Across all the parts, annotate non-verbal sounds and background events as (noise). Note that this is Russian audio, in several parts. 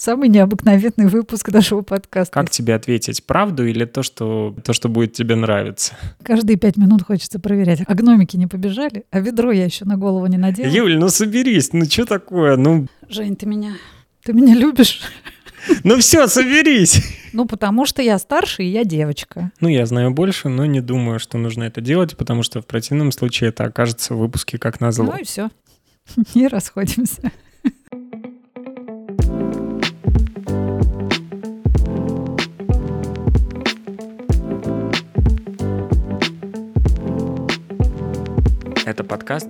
самый необыкновенный выпуск нашего подкаста. Как тебе ответить, правду или то, что, то, что будет тебе нравиться? Каждые пять минут хочется проверять. А гномики не побежали? А ведро я еще на голову не надела? Юль, ну соберись, ну что такое? Ну... Жень, ты меня... Ты меня любишь? Ну все, соберись. Ну, потому что я старше, и я девочка. Ну, я знаю больше, но не думаю, что нужно это делать, потому что в противном случае это окажется в выпуске как назло. Ну и все. (laughs) Не расходимся. Это подкаст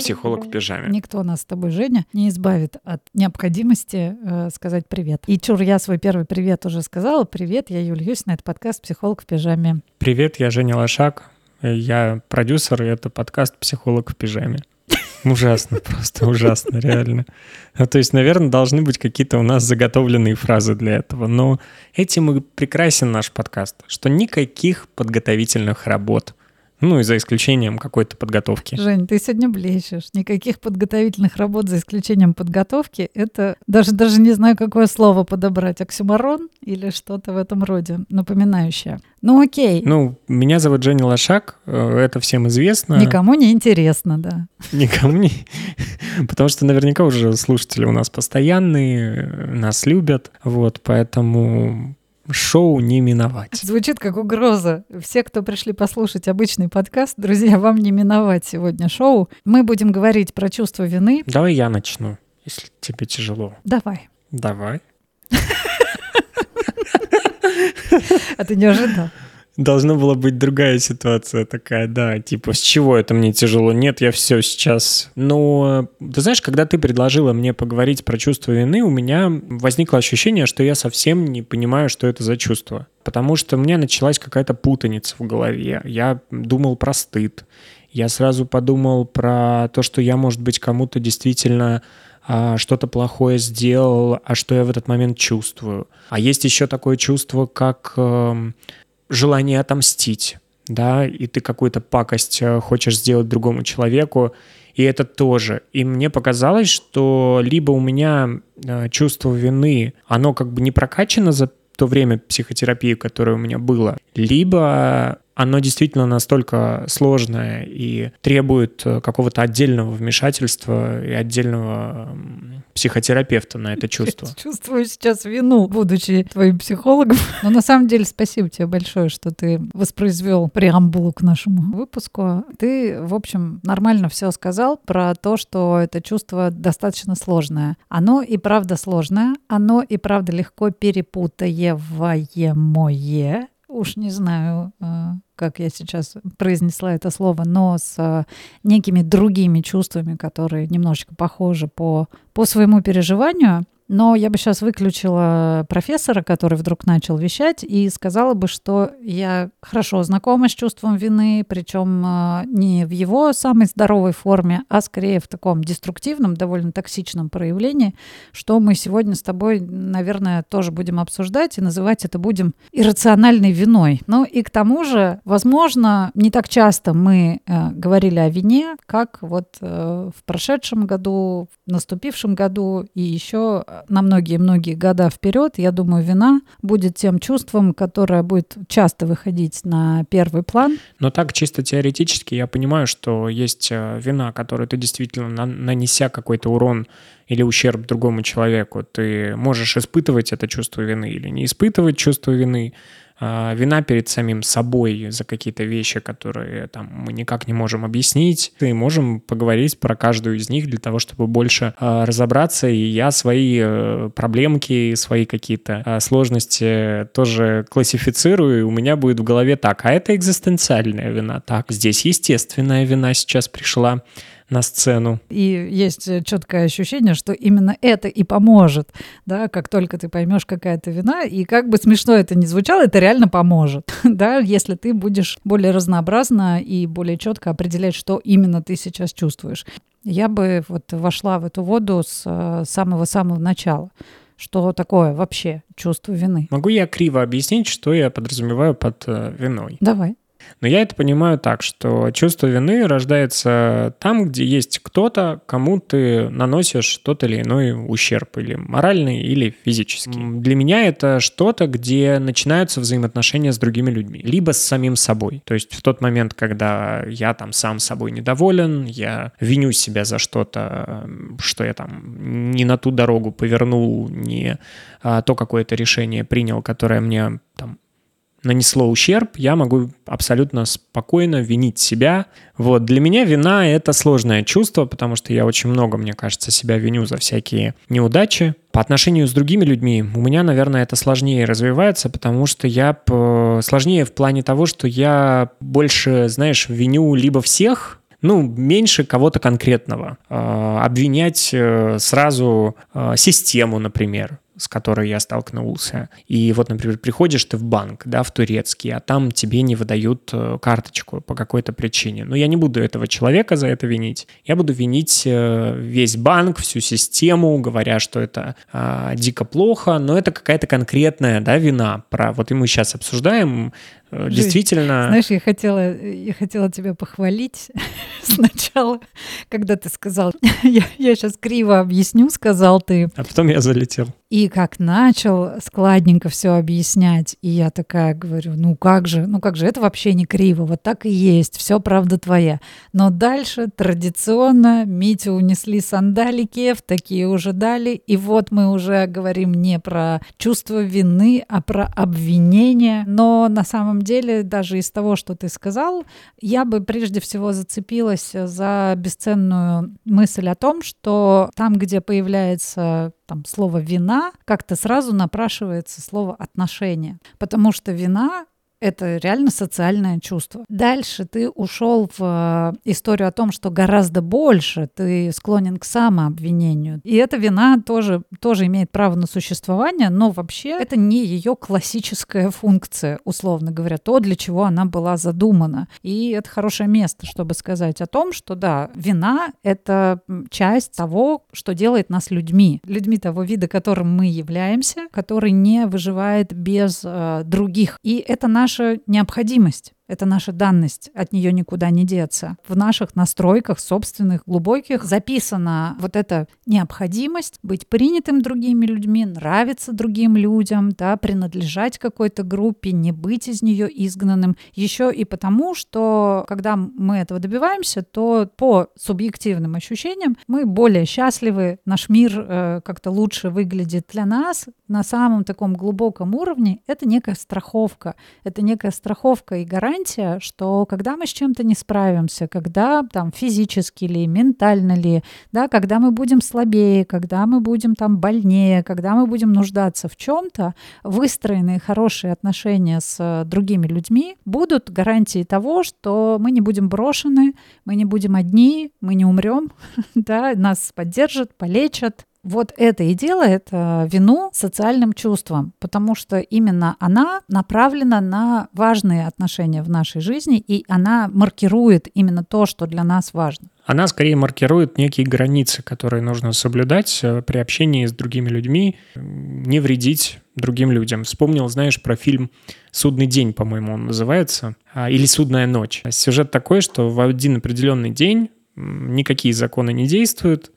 «Психолог в пижаме». Никто нас с тобой, Женя, не избавит от необходимости э, сказать привет. И чур, я свой первый привет уже сказала. Привет, я Юлия Юсина, это подкаст «Психолог в пижаме». Привет, я Женя Лошак, я продюсер, и это подкаст «Психолог в пижаме». (laughs) Ужасно, просто ужасно, реально. Ну, то есть, наверное, должны быть какие-то у нас заготовленные фразы для этого. Но этим и прекрасен наш подкаст, что никаких подготовительных работ. Ну и за исключением какой-то подготовки. Жень, ты сегодня блещешь. Никаких подготовительных работ за исключением подготовки. Это даже, даже не знаю, какое слово подобрать. Оксюмарон или что-то в этом роде, напоминающее. Ну окей. Ну, меня зовут Женя Лошак, э, это всем известно. Никому не интересно, да. Никому не... (laughs) Потому что наверняка уже слушатели у нас постоянные, нас любят, вот, поэтому шоу не миновать. Звучит как угроза. Все, кто пришли послушать обычный подкаст, друзья, вам не миновать сегодня шоу. Мы будем говорить про чувство вины. Давай я начну, если тебе тяжело. Давай. Давай. (laughs) А ты не ожидал? Должна была быть другая ситуация такая, да, типа, с чего это мне тяжело? Нет, я все сейчас. Но, ты знаешь, когда ты предложила мне поговорить про чувство вины, у меня возникло ощущение, что я совсем не понимаю, что это за чувство. Потому что у меня началась какая-то путаница в голове. Я думал про стыд. Я сразу подумал про то, что я, может быть, кому-то действительно а, что-то плохое сделал, а что я в этот момент чувствую. А есть еще такое чувство, как э, желание отомстить, да, и ты какую-то пакость э, хочешь сделать другому человеку, и это тоже. И мне показалось, что либо у меня э, чувство вины, оно как бы не прокачано за то время психотерапии, которое у меня было, либо оно действительно настолько сложное и требует э, какого-то отдельного вмешательства и отдельного психотерапевта на это (laughs) чувство. Я чувствую сейчас вину, будучи твоим психологом. (laughs) Но на самом деле спасибо тебе большое, что ты воспроизвел преамбулу к нашему выпуску. Ты, в общем, нормально все сказал про то, что это чувство достаточно сложное. Оно и правда сложное, оно и правда легко перепутаемое, уж не знаю, э, как я сейчас произнесла это слово, но с э, некими другими чувствами, которые немножечко похожи по, по своему переживанию. Но я бы сейчас выключила профессора, который вдруг начал вещать, и сказала бы, что я хорошо знакома с чувством вины, причем э, не в его самой здоровой форме, а скорее в таком деструктивном, довольно токсичном проявлении, что мы сегодня с тобой, наверное, тоже будем обсуждать и называть это будем иррациональной виной. Ну и к тому же, возможно, не так часто мы э, говорили о вине, как вот э, в прошедшем году, в наступившем году и еще на многие-многие года вперед, я думаю, вина будет тем чувством, которое будет часто выходить на первый план. Но так чисто теоретически я понимаю, что есть э, вина, которую ты действительно, нанеся какой-то урон или ущерб другому человеку, ты можешь испытывать это чувство вины или не испытывать чувство вины. А, вина перед самим собой за какие-то вещи, которые там мы никак не можем объяснить. И можем поговорить про каждую из них для того, чтобы больше э, разобраться. И я свои э, проблемки, свои какие-то э, сложности тоже классифицирую. И у меня будет в голове так, а это экзистенциальная вина. Так, здесь естественная вина сейчас пришла на сцену. И есть э, четкое ощущение, что именно это и поможет, да, как только ты поймешь, какая это вина, и как бы смешно это ни звучало, это реально поможет, (laughs) да, если ты будешь более разнообразно и более четко определять, что именно ты сейчас чувствуешь. Я бы вот вошла в эту воду с э, самого-самого начала что такое вообще чувство вины. Могу я криво объяснить, что я подразумеваю под э, виной? Давай. Но я это понимаю так, что чувство вины рождается там, где есть кто-то, кому ты наносишь тот или иной ущерб, или моральный, или физический. Для меня это что-то, где начинаются взаимоотношения с другими людьми, либо с самим собой. То есть в тот момент, когда я там сам собой недоволен, я виню себя за что-то, что я там не на ту дорогу повернул, не а, то какое-то решение принял, которое мне там нанесло ущерб, я могу абсолютно спокойно винить себя. Вот, для меня вина — это сложное чувство, потому что я очень много, мне кажется, себя виню за всякие неудачи. По отношению с другими людьми у меня, наверное, это сложнее развивается, потому что я сложнее в плане того, что я больше, знаешь, виню либо всех, ну, меньше кого-то конкретного. А, обвинять э, сразу а, систему, например с которой я столкнулся. И вот, например, приходишь ты в банк, да, в турецкий, а там тебе не выдают э, карточку по какой-то причине. Но я не буду этого человека за это винить. Я буду винить э, весь банк, всю систему, говоря, что это а, дико плохо, но это какая-то конкретная, да, вина. Про вот и мы сейчас обсуждаем Э, действительно... Знаешь, я хотела, я хотела тебя похвалить (laughs) сначала, когда ты сказал, (laughs) я, я сейчас криво объясню, сказал ты. А потом я залетел. И как начал складненько все объяснять, и я такая говорю, ну как же, ну как же, это вообще не криво, вот так и есть, все правда твоя. Но дальше традиционно Митю унесли сандалики, в такие уже дали, и вот мы уже говорим не про чувство вины, а про обвинение, но на самом самом деле, даже из того, что ты сказал, я бы прежде всего зацепилась за бесценную мысль о том, что там, где появляется там слово вина, как-то сразу напрашивается слово отношение. Потому что вина это реально социальное чувство. Дальше ты ушел в э, историю о том, что гораздо больше ты склонен к самообвинению. И эта вина тоже, тоже имеет право на существование, но вообще это не ее классическая функция, условно говоря, то, для чего она была задумана. И это хорошее место, чтобы сказать о том, что да, вина — это часть того, что делает нас людьми. Людьми того вида, которым мы являемся, который не выживает без э, других. И это наш наша необходимость. Это наша данность, от нее никуда не деться. В наших настройках собственных, глубоких записана вот эта необходимость быть принятым другими людьми, нравиться другим людям, да, принадлежать какой-то группе, не быть из нее изгнанным. Еще и потому, что когда мы этого добиваемся, то по субъективным ощущениям мы более счастливы, наш мир э, как-то лучше выглядит для нас. На самом таком глубоком уровне это некая страховка. Это некая страховка и гарантия гарантия, что когда мы с чем-то не справимся, когда там физически ли, ментально ли, да, когда мы будем слабее, когда мы будем там больнее, когда мы будем нуждаться в чем-то, выстроенные хорошие отношения с другими людьми будут гарантией того, что мы не будем брошены, мы не будем одни, мы не умрем, (laughs) да, нас поддержат, полечат, вот это и делает э, вину социальным чувством, потому что именно она направлена на важные отношения в нашей жизни, и она маркирует именно то, что для нас важно. Она скорее маркирует некие границы, которые нужно соблюдать э, при общении с другими людьми, не вредить другим людям. Вспомнил, знаешь, про фильм «Судный день», по-моему, он называется, а, или «Судная ночь». Сюжет такой, что в один определенный день никакие законы не действуют,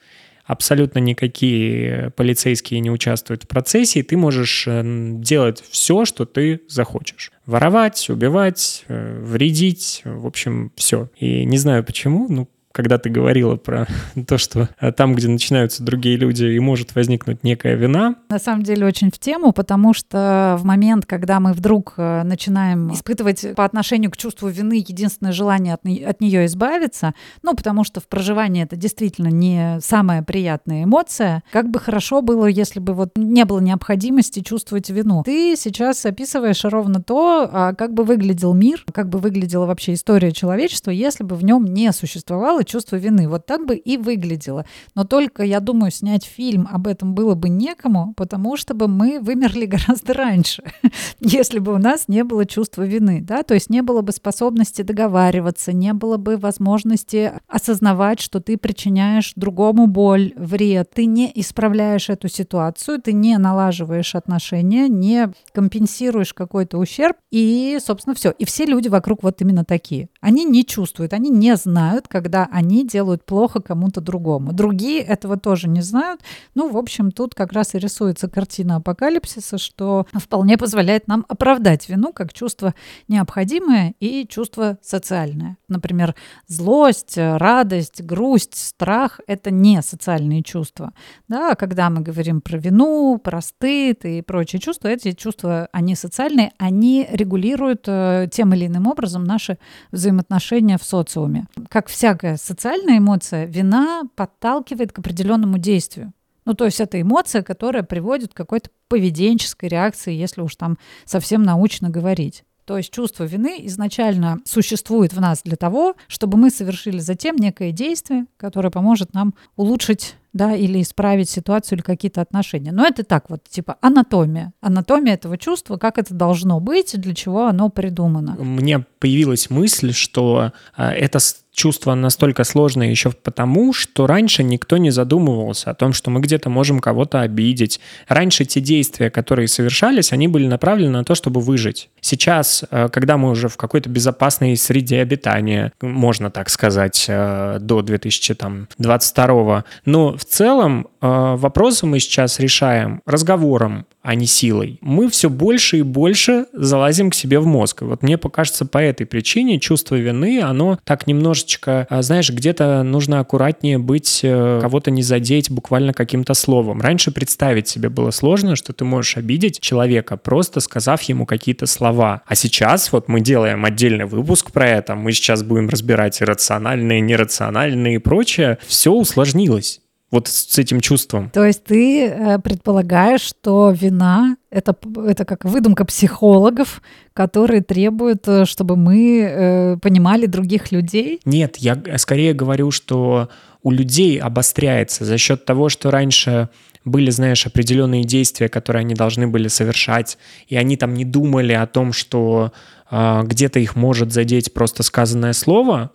абсолютно никакие полицейские не участвуют в процессе, и ты можешь э, делать все, что ты захочешь. Воровать, убивать, э, вредить, в общем, все. И не знаю почему, ну, когда ты говорила про (laughs) то, что э, там, где начинаются другие люди, и может возникнуть некая вина. На самом деле очень в тему, потому что в момент, когда мы вдруг э, начинаем испытывать по отношению к чувству вины единственное желание от, от нее избавиться, ну, потому что в проживании это действительно не самая приятная эмоция, как бы хорошо было, если бы вот не было необходимости чувствовать вину. Ты сейчас описываешь ровно то, а как бы выглядел мир, как бы выглядела вообще история человечества, если бы в нем не существовало испытала чувство вины. Вот так бы и выглядело. Но только, я думаю, снять фильм об этом было бы некому, потому что бы мы вымерли (laughs) гораздо раньше, (laughs) если бы у нас не было чувства вины, да, то есть не было бы способности договариваться, не было бы возможности осознавать, что ты причиняешь другому боль, вред, ты не исправляешь эту ситуацию, ты не налаживаешь отношения, не компенсируешь какой-то ущерб, и, собственно, все. И все люди вокруг вот именно такие. Они не чувствуют, они не знают, когда они делают плохо кому-то другому. Другие этого тоже не знают. Ну, в общем, тут как раз и рисуется картина апокалипсиса, что вполне позволяет нам оправдать вину как чувство необходимое и чувство социальное. Например, злость, радость, грусть, страх — это не социальные чувства. Да, когда мы говорим про вину, про стыд и прочие чувства, эти чувства, они социальные, они регулируют э, тем или иным образом наши взаимоотношения в социуме. Как всякая социальная эмоция, вина подталкивает к определенному действию. Ну, то есть это эмоция, которая приводит к какой-то поведенческой реакции, если уж там совсем научно говорить. То есть чувство вины изначально существует в нас для того, чтобы мы совершили затем некое действие, которое поможет нам улучшить да, или исправить ситуацию или какие-то отношения. Но это так вот, типа анатомия. Анатомия этого чувства, как это должно быть, для чего оно придумано. Мне появилась мысль, что э, это чувство настолько сложное еще потому, что раньше никто не задумывался о том, что мы где-то можем кого-то обидеть. Раньше те действия, которые совершались, они были направлены на то, чтобы выжить. Сейчас, э, когда мы уже в какой-то безопасной среде обитания, можно так сказать, э, до 2022, но в целом э, вопросы мы сейчас решаем разговором, а не силой. Мы все больше и больше залазим к себе в мозг. И вот мне покажется по этой причине чувство вины, оно так немножечко, э, знаешь, где-то нужно аккуратнее быть, э, кого-то не задеть буквально каким-то словом. Раньше представить себе было сложно, что ты можешь обидеть человека, просто сказав ему какие-то слова. А сейчас вот мы делаем отдельный выпуск про это, мы сейчас будем разбирать иррациональные, нерациональные и прочее. Все усложнилось вот с этим чувством. То есть ты э, предполагаешь, что вина это, это как выдумка психологов, которые требуют, э, чтобы мы э, понимали других людей? Нет, я скорее говорю, что у людей обостряется за счет того, что раньше были, знаешь, определенные действия, которые они должны были совершать, и они там не думали о том, что э, где-то их может задеть просто сказанное слово,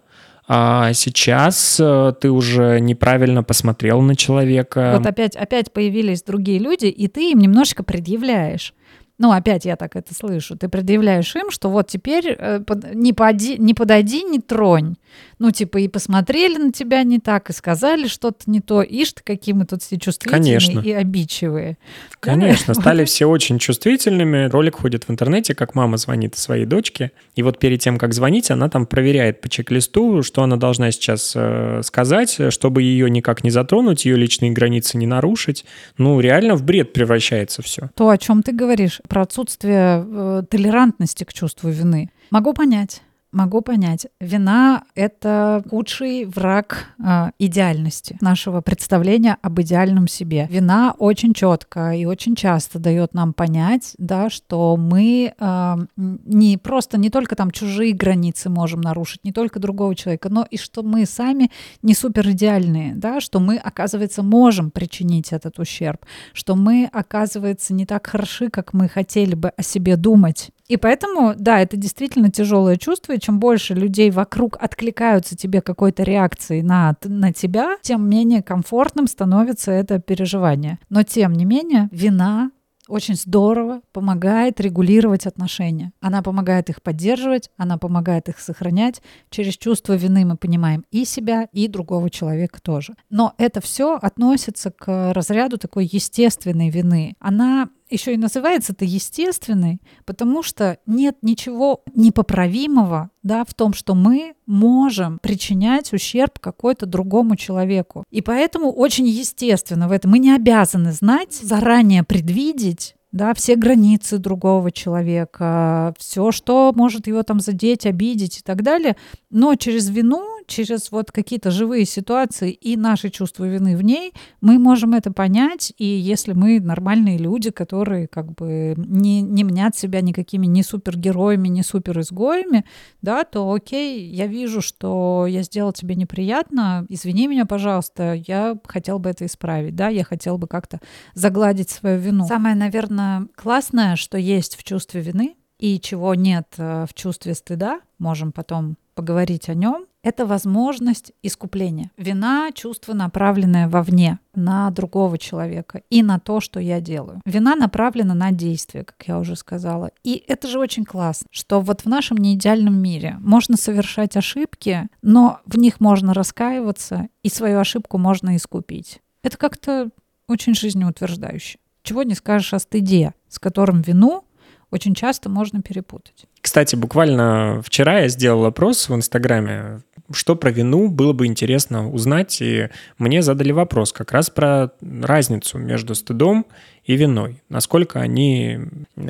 а сейчас э, ты уже неправильно посмотрел на человека. Вот опять, опять появились другие люди, и ты им немножечко предъявляешь. Ну, опять я так это слышу. Ты предъявляешь им, что вот теперь э, не, поди, не подойди, не тронь ну, типа, и посмотрели на тебя не так, и сказали что-то не то. Ишь ты, какие мы тут все чувствительные Конечно. и обидчивые. Конечно, да? стали все очень чувствительными. Ролик ходит в интернете, как мама звонит своей дочке. И вот перед тем, как звонить, она там проверяет по чек-листу, что она должна сейчас э, сказать, чтобы ее никак не затронуть, ее личные границы не нарушить. Ну, реально в бред превращается все. То, о чем ты говоришь, про отсутствие э, толерантности к чувству вины. Могу понять могу понять. Вина — это худший враг э, идеальности, нашего представления об идеальном себе. Вина очень четко и очень часто дает нам понять, да, что мы э, не просто, не только там чужие границы можем нарушить, не только другого человека, но и что мы сами не супер идеальные, да, что мы, оказывается, можем причинить этот ущерб, что мы, оказывается, не так хороши, как мы хотели бы о себе думать. И поэтому, да, это действительно тяжелое чувство, и чем больше людей вокруг откликаются тебе какой-то реакцией на, на тебя, тем менее комфортным становится это переживание. Но тем не менее, вина очень здорово помогает регулировать отношения. Она помогает их поддерживать, она помогает их сохранять. Через чувство вины мы понимаем и себя, и другого человека тоже. Но это все относится к разряду такой естественной вины. Она еще и называется это естественной, потому что нет ничего непоправимого да, в том, что мы можем причинять ущерб какой-то другому человеку. И поэтому очень естественно в этом. Мы не обязаны знать, заранее предвидеть, да, все границы другого человека, все, что может его там задеть, обидеть и так далее. Но через вину через вот какие-то живые ситуации и наши чувства вины в ней, мы можем это понять, и если мы нормальные люди, которые как бы не, не мнят себя никакими ни супергероями, ни суперизгоями, да, то окей, я вижу, что я сделал тебе неприятно, извини меня, пожалуйста, я хотел бы это исправить, да, я хотел бы как-то загладить свою вину. Самое, наверное, классное, что есть в чувстве вины, и чего нет э, в чувстве стыда, можем потом поговорить о нем, это возможность искупления. Вина — чувство, направленное вовне, на другого человека и на то, что я делаю. Вина направлена на действие, как я уже сказала. И это же очень классно, что вот в нашем неидеальном мире можно совершать ошибки, но в них можно раскаиваться, и свою ошибку можно искупить. Это как-то очень жизнеутверждающе. Чего не скажешь о стыде, с которым вину очень часто можно перепутать. Кстати, буквально вчера я сделал опрос в Инстаграме, что про вину было бы интересно узнать, и мне задали вопрос как раз про разницу между стыдом и виной, насколько они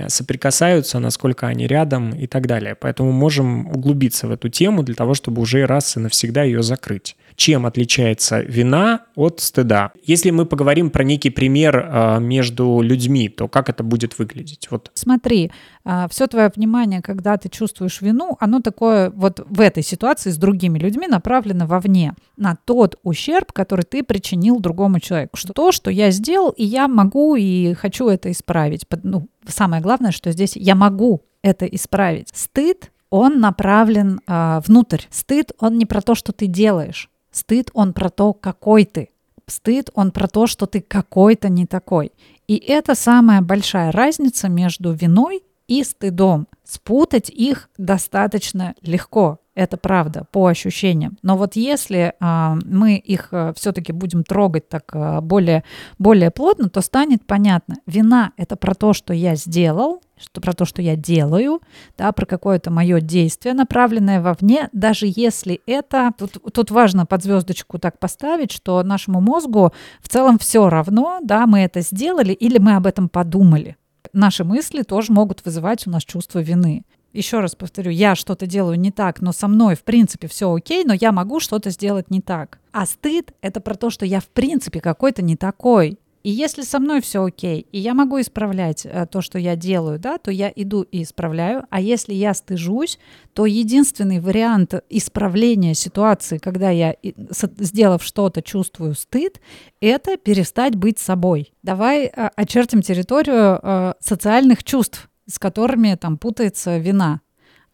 соприкасаются, насколько они рядом и так далее. Поэтому можем углубиться в эту тему для того, чтобы уже раз и навсегда ее закрыть чем отличается вина от стыда. Если мы поговорим про некий пример э, между людьми, то как это будет выглядеть? Вот. Смотри, э, все твое внимание, когда ты чувствуешь вину, оно такое вот в этой ситуации с другими людьми направлено вовне, на тот ущерб, который ты причинил другому человеку. Что то, что я сделал, и я могу и хочу это исправить. Ну, самое главное, что здесь я могу это исправить. Стыд он направлен э, внутрь. Стыд, он не про то, что ты делаешь. Стыд, он про то, какой ты. Стыд, он про то, что ты какой-то не такой. И это самая большая разница между виной и стыдом. Спутать их достаточно легко. Это правда, по ощущениям. Но вот если а, мы их а, все-таки будем трогать так а, более, более плотно, то станет понятно. Вина — это про то, что я сделал, что про то, что я делаю, да, про какое-то мое действие, направленное вовне, даже если это... Тут, тут важно под звездочку так поставить, что нашему мозгу в целом все равно, да, мы это сделали или мы об этом подумали наши мысли тоже могут вызывать у нас чувство вины еще раз повторю, я что-то делаю не так, но со мной, в принципе, все окей, но я могу что-то сделать не так. А стыд — это про то, что я, в принципе, какой-то не такой. И если со мной все окей, и я могу исправлять э, то, что я делаю, да, то я иду и исправляю. А если я стыжусь, то единственный вариант исправления ситуации, когда я, сделав что-то, чувствую стыд, это перестать быть собой. Давай э, очертим территорию э, социальных чувств с которыми там путается вина.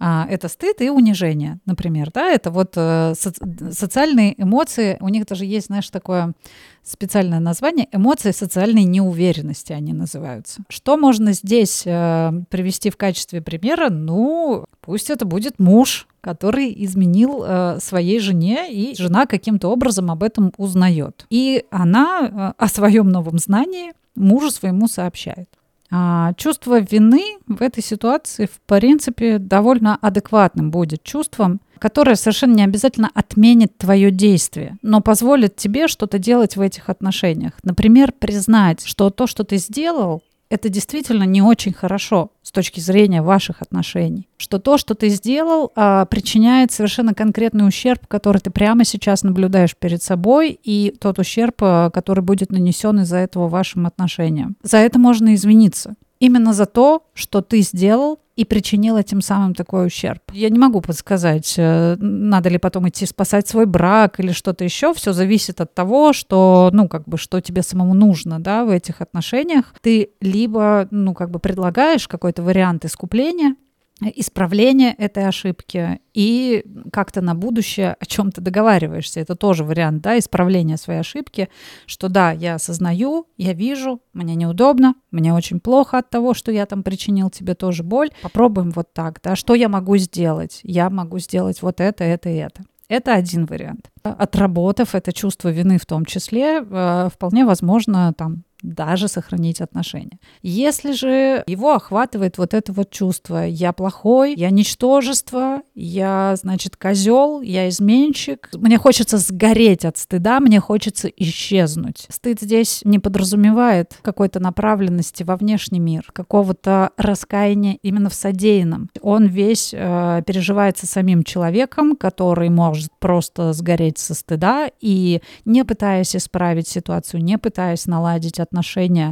А, это стыд и унижение, например, да, это вот э, соци- социальные эмоции, у них даже есть, знаешь, такое специальное название, эмоции социальной неуверенности они называются. Что можно здесь э, привести в качестве примера? Ну, пусть это будет муж, который изменил э, своей жене, и жена каким-то образом об этом узнает. И она э, о своем новом знании мужу своему сообщает. А, чувство вины в этой ситуации, в принципе, довольно адекватным будет чувством, которое совершенно не обязательно отменит твое действие, но позволит тебе что-то делать в этих отношениях. Например, признать, что то, что ты сделал, это действительно не очень хорошо с точки зрения ваших отношений. Что то, что ты сделал, а, причиняет совершенно конкретный ущерб, который ты прямо сейчас наблюдаешь перед собой, и тот ущерб, а, который будет нанесен из-за этого вашим отношениям. За это можно извиниться именно за то, что ты сделал и причинил этим самым такой ущерб. Я не могу подсказать, э, надо ли потом идти спасать свой брак или что-то еще. Все зависит от того, что, ну, как бы, что тебе самому нужно, да, в этих отношениях. Ты либо, ну, как бы предлагаешь какой-то вариант искупления, исправление этой ошибки и как-то на будущее о чем-то договариваешься. Это тоже вариант, да, исправления своей ошибки, что да, я осознаю, я вижу, мне неудобно, мне очень плохо от того, что я там причинил тебе тоже боль. Попробуем вот так, да, что я могу сделать? Я могу сделать вот это, это и это. Это один вариант. Отработав это чувство вины в том числе, э, вполне возможно там даже сохранить отношения. Если же его охватывает вот это вот чувство «я плохой», «я ничтожество», «я, значит, козел», «я изменщик», мне хочется сгореть от стыда, мне хочется исчезнуть. Стыд здесь не подразумевает какой-то направленности во внешний мир, какого-то раскаяния именно в содеянном. Он весь э, переживается самим человеком, который может просто сгореть со стыда и не пытаясь исправить ситуацию, не пытаясь наладить отношения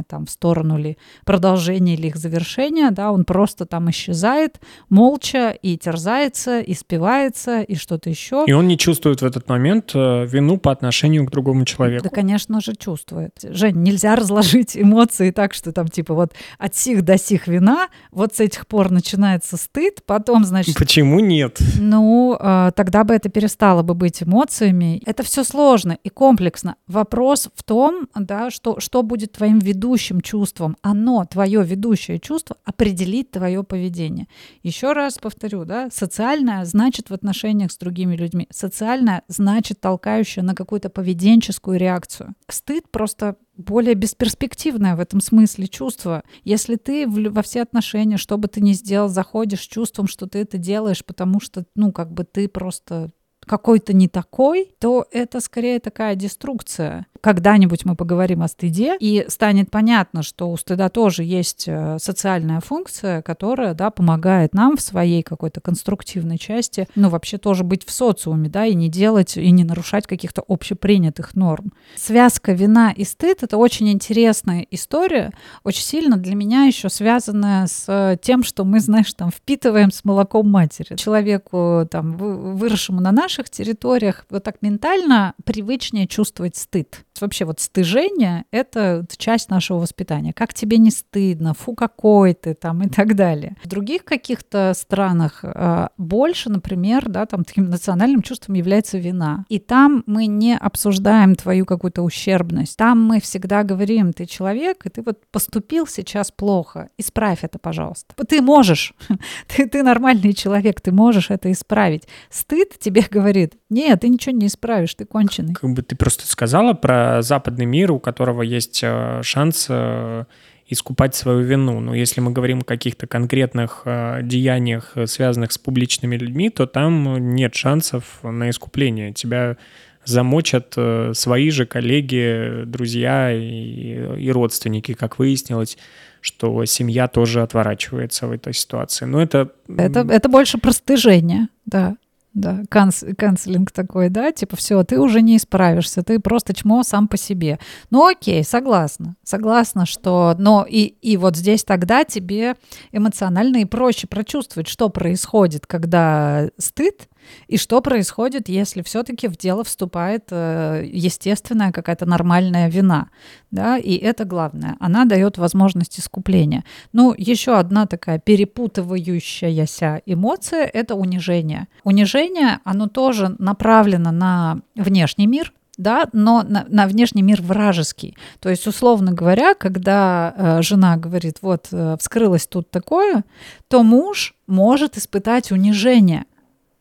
там в сторону ли продолжения или их завершения, да, он просто там исчезает молча и терзается, и спивается, и что-то еще. И он не чувствует в этот момент э, вину по отношению к другому человеку. Да, конечно же, чувствует. Жень, нельзя разложить эмоции так, что там типа вот от сих до сих вина, вот с этих пор начинается стыд, потом, значит... Почему нет? Ну, э, тогда бы это перестало бы быть эмоциями. Это все сложно и комплексно. Вопрос в том, да, что, что будет твоим ведущим чувством. Оно, твое ведущее чувство, определит твое поведение. Еще раз повторю, да, социальное значит в отношениях с другими людьми. Социальное значит толкающее на какую-то поведенческую реакцию. Стыд просто более бесперспективное в этом смысле чувство. Если ты во все отношения, что бы ты ни сделал, заходишь с чувством, что ты это делаешь, потому что, ну, как бы ты просто какой-то не такой, то это скорее такая деструкция когда-нибудь мы поговорим о стыде, и станет понятно, что у стыда тоже есть э, социальная функция, которая, да, помогает нам в своей какой-то конструктивной части, ну, вообще тоже быть в социуме, да, и не делать, и не нарушать каких-то общепринятых норм. Связка вина и стыд — это очень интересная история, очень сильно для меня еще связанная с тем, что мы, знаешь, там впитываем с молоком матери. Человеку, там, выросшему на наших территориях, вот так ментально привычнее чувствовать стыд вообще вот стыжение — это часть нашего воспитания. Как тебе не стыдно, фу, какой ты там и так далее. В других каких-то странах э, больше, например, да, там таким национальным чувством является вина. И там мы не обсуждаем твою какую-то ущербность. Там мы всегда говорим, ты человек, и ты вот поступил сейчас плохо, исправь это, пожалуйста. Ты можешь, (laughs) ты, ты нормальный человек, ты можешь это исправить. Стыд тебе говорит, нет, ты ничего не исправишь, ты конченый. Как бы ты просто сказала про западный мир, у которого есть э, шанс э, искупать свою вину. Но если мы говорим о каких-то конкретных э, деяниях, связанных с публичными людьми, то там нет шансов на искупление. Тебя замочат свои же коллеги, друзья и, и родственники, как выяснилось что семья тоже отворачивается в этой ситуации. Но это... Это, это больше простыжение, да. Да, канц, канцелинг такой, да, типа все, ты уже не исправишься, ты просто чмо сам по себе. Ну окей, согласна, согласна, что, но и, и вот здесь тогда тебе эмоционально и проще прочувствовать, что происходит, когда стыд, и что происходит, если все-таки в дело вступает э, естественная какая-то нормальная вина? Да? И это главное. Она дает возможность искупления. Ну, еще одна такая перепутывающаяся эмоция — это унижение. Унижение, оно тоже направлено на внешний мир, да, но на, на внешний мир вражеский. То есть, условно говоря, когда э, жена говорит, вот, э, вскрылось тут такое, то муж может испытать унижение.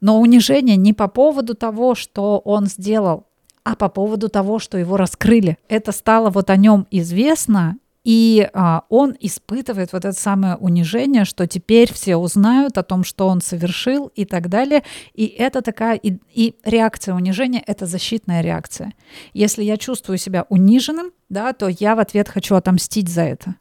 Но унижение не по поводу того, что он сделал, а по поводу того, что его раскрыли. Это стало вот о нем известно, и а, он испытывает вот это самое унижение, что теперь все узнают о том, что он совершил и так далее. И это такая, и, и реакция унижения — это защитная реакция. Если я чувствую себя униженным, да, то я в ответ хочу отомстить за это.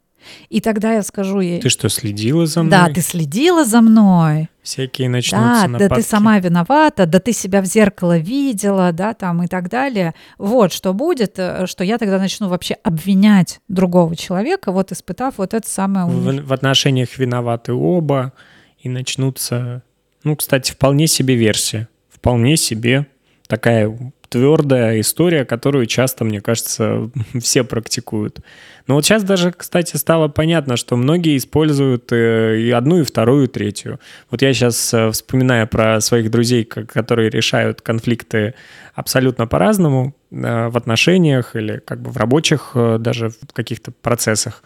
И тогда я скажу ей... Ты что, следила за мной? Да, ты следила за мной. Всякие начнутся да, нападки. Да, ты сама виновата, да ты себя в зеркало видела, да, там и так далее. Вот что будет, э, что я тогда начну вообще обвинять другого человека, вот испытав вот это самое... В, в отношениях виноваты оба, и начнутся... Ну, кстати, вполне себе версия. Вполне себе такая твердая история, которую часто, мне кажется, (laughs) все практикуют. Но вот сейчас даже, кстати, стало понятно, что многие используют э, и одну, и вторую, и третью. Вот я сейчас э, вспоминаю про своих друзей, которые решают конфликты абсолютно по-разному э, в отношениях или как бы в рабочих даже в каких-то процессах.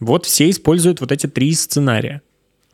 Вот все используют вот эти три сценария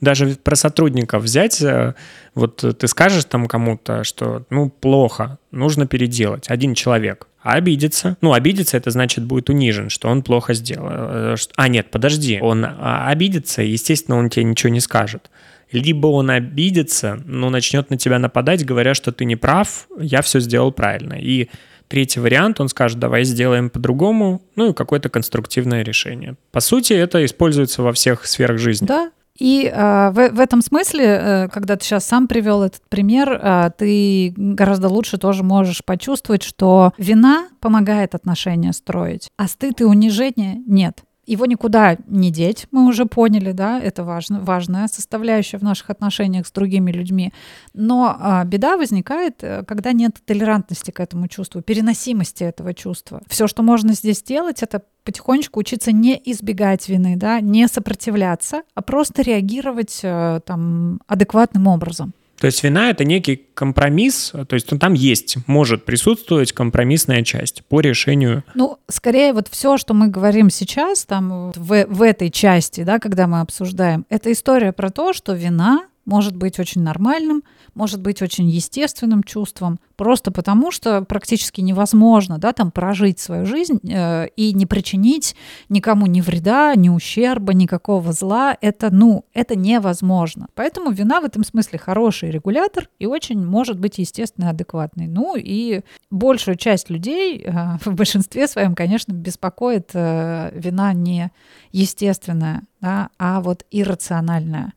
даже про сотрудников взять, э, вот ты скажешь там кому-то, что ну плохо, нужно переделать, один человек. обидится. Ну, обидится это значит будет унижен, что он плохо сделал. Э, а, нет, подожди, он а, обидится, естественно, он тебе ничего не скажет. Либо он обидится, но начнет на тебя нападать, говоря, что ты не прав, я все сделал правильно. И третий вариант, он скажет, давай сделаем по-другому, ну и какое-то конструктивное решение. По сути, это используется во всех сферах жизни. Да, и э, в, в этом смысле, э, когда ты сейчас сам привел этот пример, э, ты гораздо лучше тоже можешь почувствовать, что вина помогает отношения строить, а стыд и унижение нет. Его никуда не деть, мы уже поняли, да, это важно, важная составляющая в наших отношениях с другими людьми. Но а, беда возникает, э, когда нет толерантности к этому чувству, переносимости этого чувства. Все, что можно здесь сделать, это потихонечку учиться не избегать вины, да, не сопротивляться, а просто реагировать э, там адекватным образом. То есть вина — это некий компромисс, то есть там есть, может присутствовать компромиссная часть по решению. Ну, скорее вот все, что мы говорим сейчас, там в, в этой части, да, когда мы обсуждаем, это история про то, что вина может быть очень нормальным, может быть очень естественным чувством, просто потому что практически невозможно да, там, прожить свою жизнь э, и не причинить никому ни вреда, ни ущерба, никакого зла. Это, ну, это невозможно. Поэтому вина в этом смысле хороший регулятор и очень может быть естественный, адекватный. Ну и большую часть людей э, (laughs) в большинстве своем, конечно, беспокоит э, вина не естественная, да, а вот иррациональная.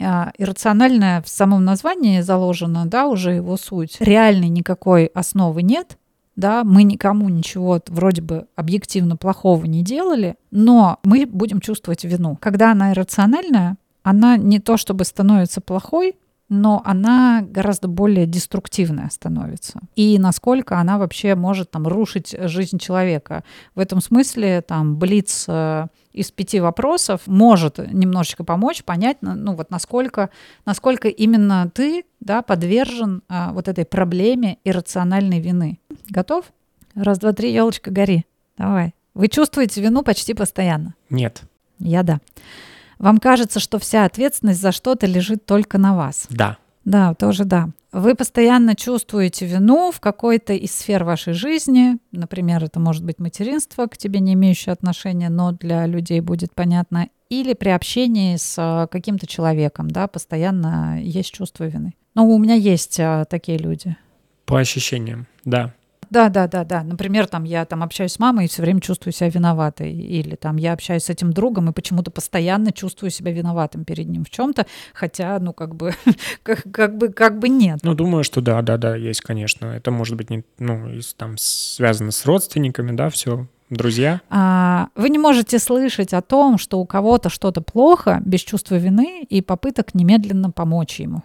А, иррациональное в самом названии заложено, да, уже его суть. Реальной никакой основы нет, да, мы никому ничего вроде бы объективно плохого не делали, но мы будем чувствовать вину. Когда она иррациональная, она не то чтобы становится плохой, но она гораздо более деструктивная становится. И насколько она вообще может там рушить жизнь человека. В этом смысле там Блиц э, из пяти вопросов может немножечко помочь понять, ну вот насколько, насколько именно ты да, подвержен а, вот этой проблеме иррациональной вины. Готов? Раз, два, три, елочка, гори. Давай. Вы чувствуете вину почти постоянно? Нет. Я да. Вам кажется, что вся ответственность за что-то лежит только на вас? Да. Да, тоже да. Вы постоянно чувствуете вину в какой-то из сфер вашей жизни. Например, это может быть материнство, к тебе не имеющее отношения, но для людей будет понятно. Или при общении с а, каким-то человеком, да, постоянно есть чувство вины. Но у меня есть а, такие люди. По ощущениям, да. Да, да, да, да. Например, там я там общаюсь с мамой и все время чувствую себя виноватой. Или там я общаюсь с этим другом и почему-то постоянно чувствую себя виноватым перед ним в чем-то, хотя, ну, как бы, (laughs) как, как бы, как бы нет. Ну, думаю, что да, да, да, есть, конечно. Это может быть не, ну, там связано с родственниками, да, все, друзья. А, вы не можете слышать о том, что у кого-то что-то плохо без чувства вины и попыток немедленно помочь ему.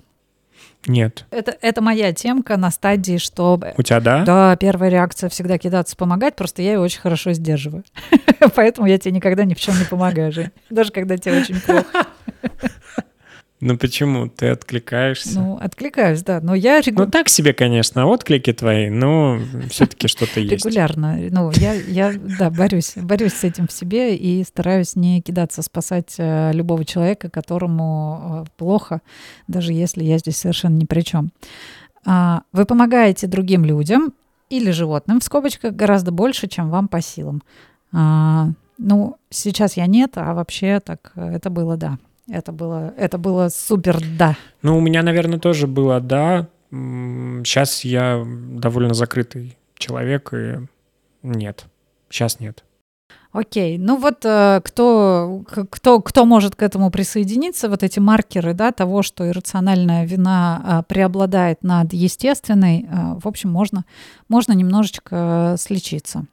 Нет. Это, это моя темка на стадии, что... У тебя, да? Да, первая реакция всегда кидаться помогать, просто я ее очень хорошо сдерживаю. (laughs) Поэтому я тебе никогда ни в чем не помогаю, Жень. Даже когда тебе очень плохо. (laughs) Ну почему? Ты откликаешься? Ну, откликаюсь, да. Но я регу... Ну так себе, конечно, отклики твои, но все-таки что-то есть. Регулярно. Ну, я, я, да, борюсь. Борюсь с этим в себе и стараюсь не кидаться спасать э, любого человека, которому э, плохо, даже если я здесь совершенно ни при чем. А, вы помогаете другим людям или животным, в скобочках, гораздо больше, чем вам по силам. А, ну, сейчас я нет, а вообще так э, это было, да. Это было, это было супер да. Ну, у меня, наверное, тоже было да. Сейчас я довольно закрытый человек, и нет. Сейчас нет. Окей, ну вот э, кто, кто, кто может к этому присоединиться, вот эти маркеры да, того, что иррациональная вина э, преобладает над естественной, э, в общем, можно, можно немножечко слечиться.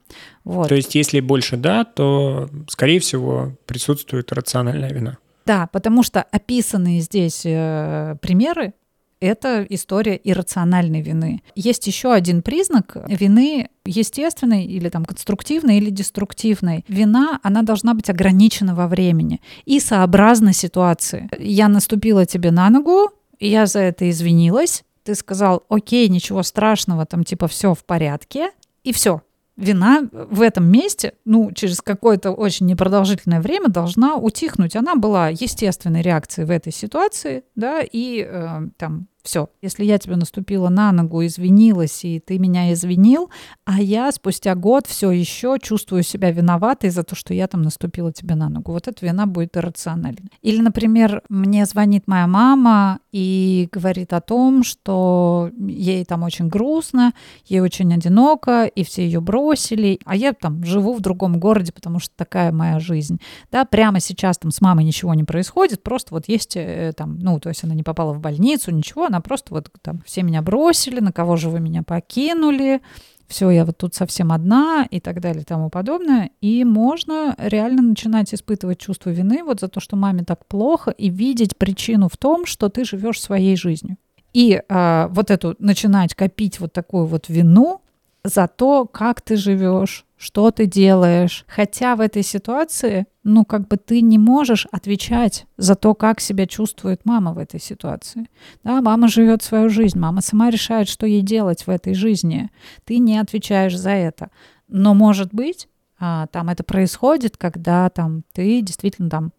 Вот. То есть если больше да, то, скорее всего, присутствует рациональная вина. Да, потому что описанные здесь э, примеры это история иррациональной вины. Есть еще один признак вины естественной или там конструктивной или деструктивной. Вина, она должна быть ограничена во времени и сообразна ситуации. Я наступила тебе на ногу, я за это извинилась, ты сказал, окей, ничего страшного, там типа все в порядке, и все, вина в этом месте, ну, через какое-то очень непродолжительное время должна утихнуть. Она была естественной реакцией в этой ситуации, да, и э, там Все, если я тебе наступила на ногу, извинилась, и ты меня извинил, а я спустя год все еще чувствую себя виноватой за то, что я там наступила тебе на ногу. Вот эта вина будет иррациональной. Или, например, мне звонит моя мама и говорит о том, что ей там очень грустно, ей очень одиноко, и все ее бросили, а я там живу в другом городе, потому что такая моя жизнь. Да, прямо сейчас там с мамой ничего не происходит, просто вот есть э, там, ну, то есть она не попала в больницу, ничего, она просто вот там все меня бросили, на кого же вы меня покинули, все, я вот тут совсем одна и так далее и тому подобное. И можно реально начинать испытывать чувство вины вот за то, что маме так плохо, и видеть причину в том, что ты живешь своей жизнью. И а, вот эту начинать копить вот такую вот вину за то, как ты живешь, что ты делаешь. Хотя в этой ситуации, ну, как бы ты не можешь отвечать за то, как себя чувствует мама в этой ситуации. Да, мама живет свою жизнь, мама сама решает, что ей делать в этой жизни. Ты не отвечаешь за это. Но, может быть, а, там это происходит, когда там ты действительно там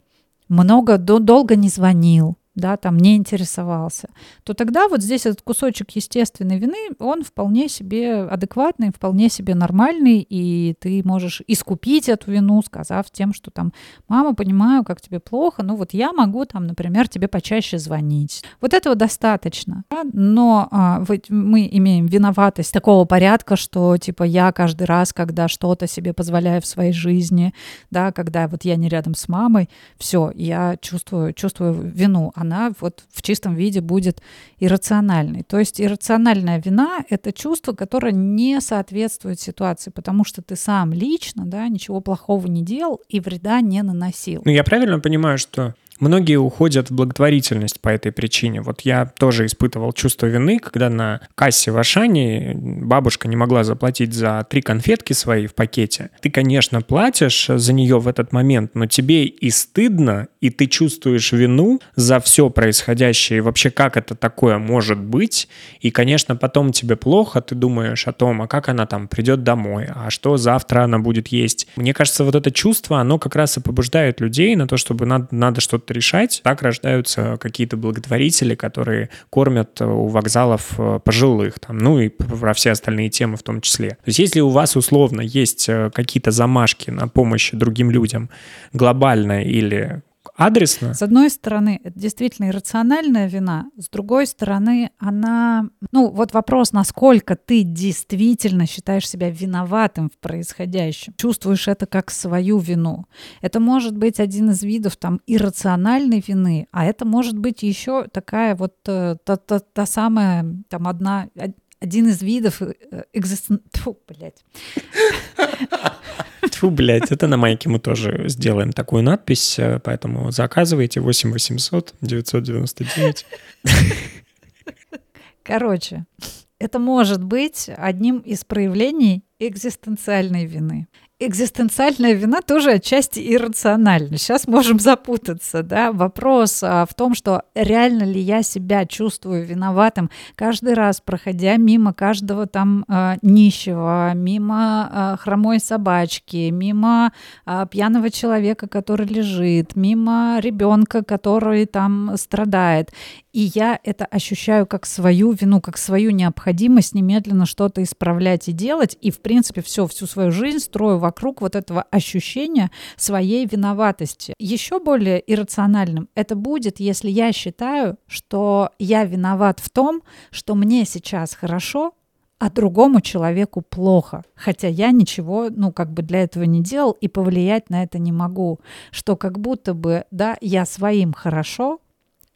много, долго не звонил, да, там не интересовался, то тогда вот здесь этот кусочек естественной вины, он вполне себе адекватный, вполне себе нормальный, и ты можешь искупить эту вину, сказав тем, что там, мама, понимаю, как тебе плохо, ну вот я могу там, например, тебе почаще звонить. Вот этого достаточно, да? но а, мы имеем виноватость такого порядка, что типа я каждый раз, когда что-то себе позволяю в своей жизни, да, когда вот я не рядом с мамой, все, я чувствую, чувствую вину, она вот в чистом виде будет иррациональной. То есть иррациональная вина — это чувство, которое не соответствует ситуации, потому что ты сам лично да, ничего плохого не делал и вреда не наносил. Ну, я правильно понимаю, что Многие уходят в благотворительность по этой причине. Вот я тоже испытывал чувство вины, когда на кассе в Ашане бабушка не могла заплатить за три конфетки свои в пакете. Ты, конечно, платишь за нее в этот момент, но тебе и стыдно, и ты чувствуешь вину за все происходящее, и вообще как это такое может быть. И, конечно, потом тебе плохо, ты думаешь о том, а как она там придет домой, а что завтра она будет есть. Мне кажется, вот это чувство, оно как раз и побуждает людей на то, чтобы надо, надо что-то что-то решать. Так рождаются какие-то благотворители, которые кормят э, у вокзалов э, пожилых, там, ну и про все остальные темы в том числе. То есть если у вас условно есть э, какие-то замашки на помощь другим людям глобально или адресно. С одной стороны, это действительно иррациональная вина, с другой стороны, она... Ну, вот вопрос, насколько ты действительно считаешь себя виноватым в происходящем, чувствуешь это как свою вину. Это может быть один из видов там иррациональной вины, а это может быть еще такая вот та, та, та самая, там одна, один из видов э, экзистен... Фу, блядь. Фу, блядь, это на майке мы тоже сделаем такую надпись, э, поэтому заказывайте 8 800 999. Короче, это может быть одним из проявлений экзистенциальной вины экзистенциальная вина тоже отчасти иррациональна. Сейчас можем запутаться, да. Вопрос а, в том, что реально ли я себя чувствую виноватым каждый раз, проходя мимо каждого там а, нищего, мимо а, хромой собачки, мимо а, пьяного человека, который лежит, мимо ребенка, который там страдает. И я это ощущаю как свою вину, как свою необходимость немедленно что-то исправлять и делать. И, в принципе, все, всю свою жизнь строю вокруг вот этого ощущения своей виноватости. Еще более иррациональным это будет, если я считаю, что я виноват в том, что мне сейчас хорошо, а другому человеку плохо. Хотя я ничего, ну, как бы для этого не делал и повлиять на это не могу. Что как будто бы, да, я своим хорошо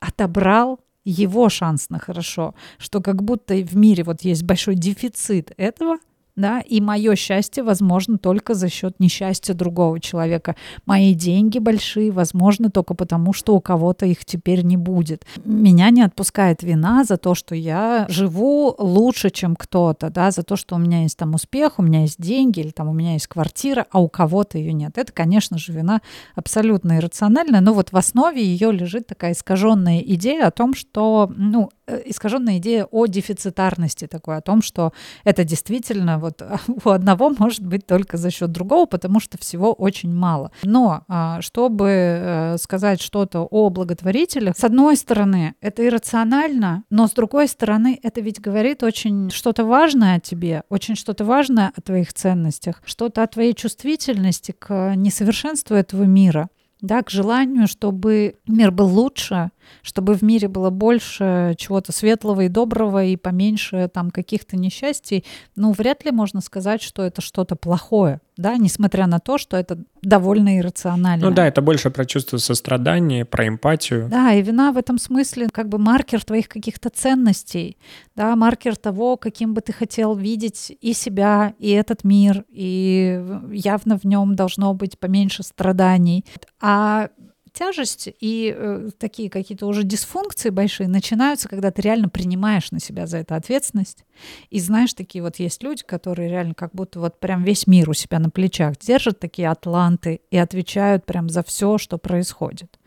отобрал его шанс на хорошо, что как будто в мире вот есть большой дефицит этого – да, и мое счастье возможно только за счет несчастья другого человека. Мои деньги большие, возможно, только потому, что у кого-то их теперь не будет. Меня не отпускает вина за то, что я живу лучше, чем кто-то, да, за то, что у меня есть там успех, у меня есть деньги, или там у меня есть квартира, а у кого-то ее нет. Это, конечно же, вина абсолютно иррациональная, но вот в основе ее лежит такая искаженная идея о том, что, ну, искаженная идея о дефицитарности такой, о том, что это действительно вот (laughs) у одного может быть только за счет другого, потому что всего очень мало. Но а, чтобы э, сказать что-то о благотворителях, с одной стороны, это иррационально, но с другой стороны, это ведь говорит очень что-то важное о тебе, очень что-то важное о твоих ценностях, что-то о твоей чувствительности к несовершенству этого мира да, к желанию, чтобы мир был лучше, чтобы в мире было больше чего-то светлого и доброго и поменьше там каких-то несчастий, ну, вряд ли можно сказать, что это что-то плохое, да, несмотря на то, что это довольно иррационально. Ну да, это больше про чувство сострадания, про эмпатию. Да, и вина в этом смысле как бы маркер твоих каких-то ценностей, да, маркер того, каким бы ты хотел видеть и себя, и этот мир, и явно в нем должно быть поменьше страданий. А тяжесть и э, такие какие-то уже дисфункции большие начинаются, когда ты реально принимаешь на себя за это ответственность. И знаешь, такие вот есть люди, которые реально как будто вот прям весь мир у себя на плечах держат, такие атланты, и отвечают прям за все, что происходит.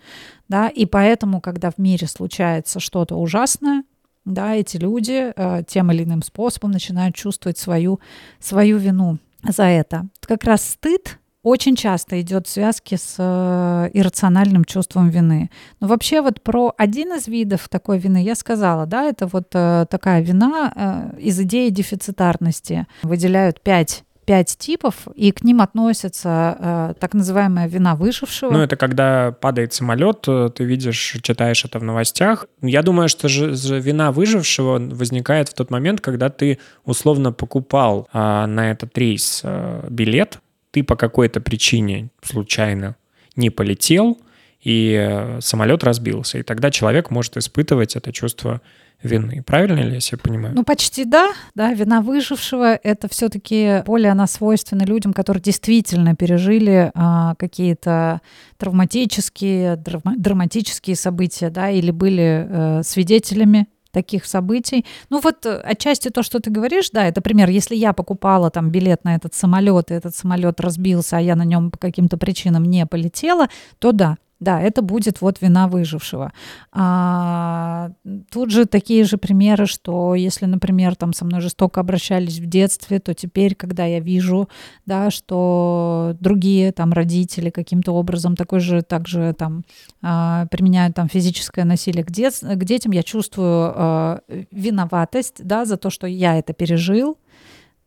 Да? И поэтому, когда в мире случается что-то ужасное, да, эти люди э, тем или иным способом начинают чувствовать свою, свою вину за это. Как раз стыд очень часто идет в связке с э, иррациональным чувством вины. Но вообще вот про один из видов такой вины я сказала, да, это вот э, такая вина э, из идеи дефицитарности. Выделяют пять пять типов, и к ним относятся э, так называемая вина выжившего. Ну, это когда падает самолет, ты видишь, читаешь это в новостях. Я думаю, что же вина выжившего возникает в тот момент, когда ты условно покупал э, на этот рейс э, билет, ты по какой-то причине случайно не полетел, и э, самолет разбился. И тогда человек может испытывать это чувство вины. Правильно ли я себе понимаю? Ну, почти да. Да, вина выжившего — это все-таки более она свойственна людям, которые действительно пережили а, какие-то травматические, драматические события, да, или были а, свидетелями таких событий. Ну вот э, отчасти то, что ты говоришь, да, это пример. Если я покупала там билет на этот самолет, и этот самолет разбился, а я на нем по каким-то причинам не полетела, то да, да, это будет вот вина выжившего. А, тут же такие же примеры, что если, например, там со мной жестоко обращались в детстве, то теперь, когда я вижу, да, что другие там родители каким-то образом такой же, также там а, применяют там физическое насилие к, дет, к детям, я чувствую а, виноватость, да, за то, что я это пережил,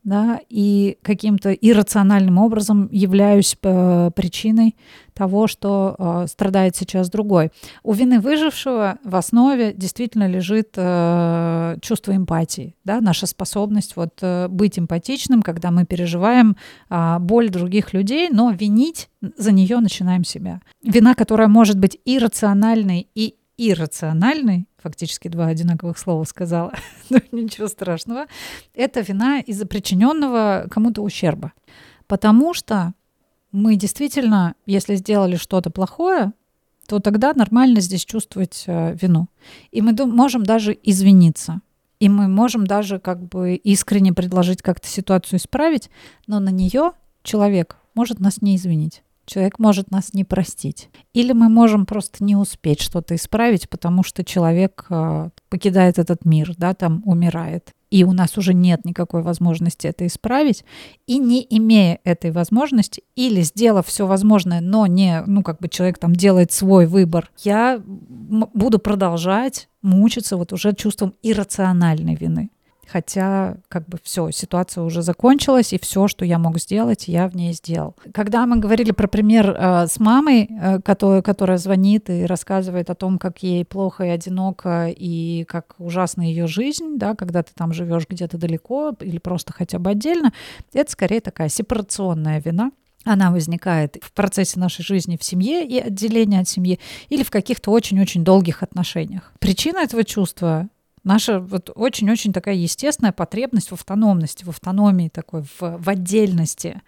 да, и каким-то иррациональным образом являюсь э, причиной того, что э, страдает сейчас другой. У вины выжившего в основе действительно лежит э, чувство эмпатии, да, наша способность вот э, быть эмпатичным, когда мы переживаем э, боль других людей, но винить за нее начинаем себя. Вина, которая может быть иррациональной и иррациональной, фактически два одинаковых слова сказала, (laughs) но ничего страшного, это вина из-за причиненного кому-то ущерба. Потому что мы действительно, если сделали что-то плохое, то тогда нормально здесь чувствовать э, вину. И мы можем даже извиниться. И мы можем даже как бы искренне предложить как-то ситуацию исправить, но на нее человек может нас не извинить. Человек может нас не простить. Или мы можем просто не успеть что-то исправить, потому что человек э, покидает этот мир, да, там умирает. И у нас уже нет никакой возможности это исправить. И не имея этой возможности, или сделав все возможное, но не, ну, как бы человек там делает свой выбор, я буду продолжать мучиться вот уже чувством иррациональной вины хотя как бы все, ситуация уже закончилась, и все, что я мог сделать, я в ней сделал. Когда мы говорили про пример э, с мамой, э, которая, которая звонит и рассказывает о том, как ей плохо и одиноко, и как ужасна ее жизнь, да, когда ты там живешь где-то далеко или просто хотя бы отдельно, это скорее такая сепарационная вина, она возникает в процессе нашей жизни в семье и отделения от семьи или в каких-то очень-очень долгих отношениях. Причина этого чувства Наша вот очень-очень такая естественная потребность в автономности, в автономии такой, в, в отдельности.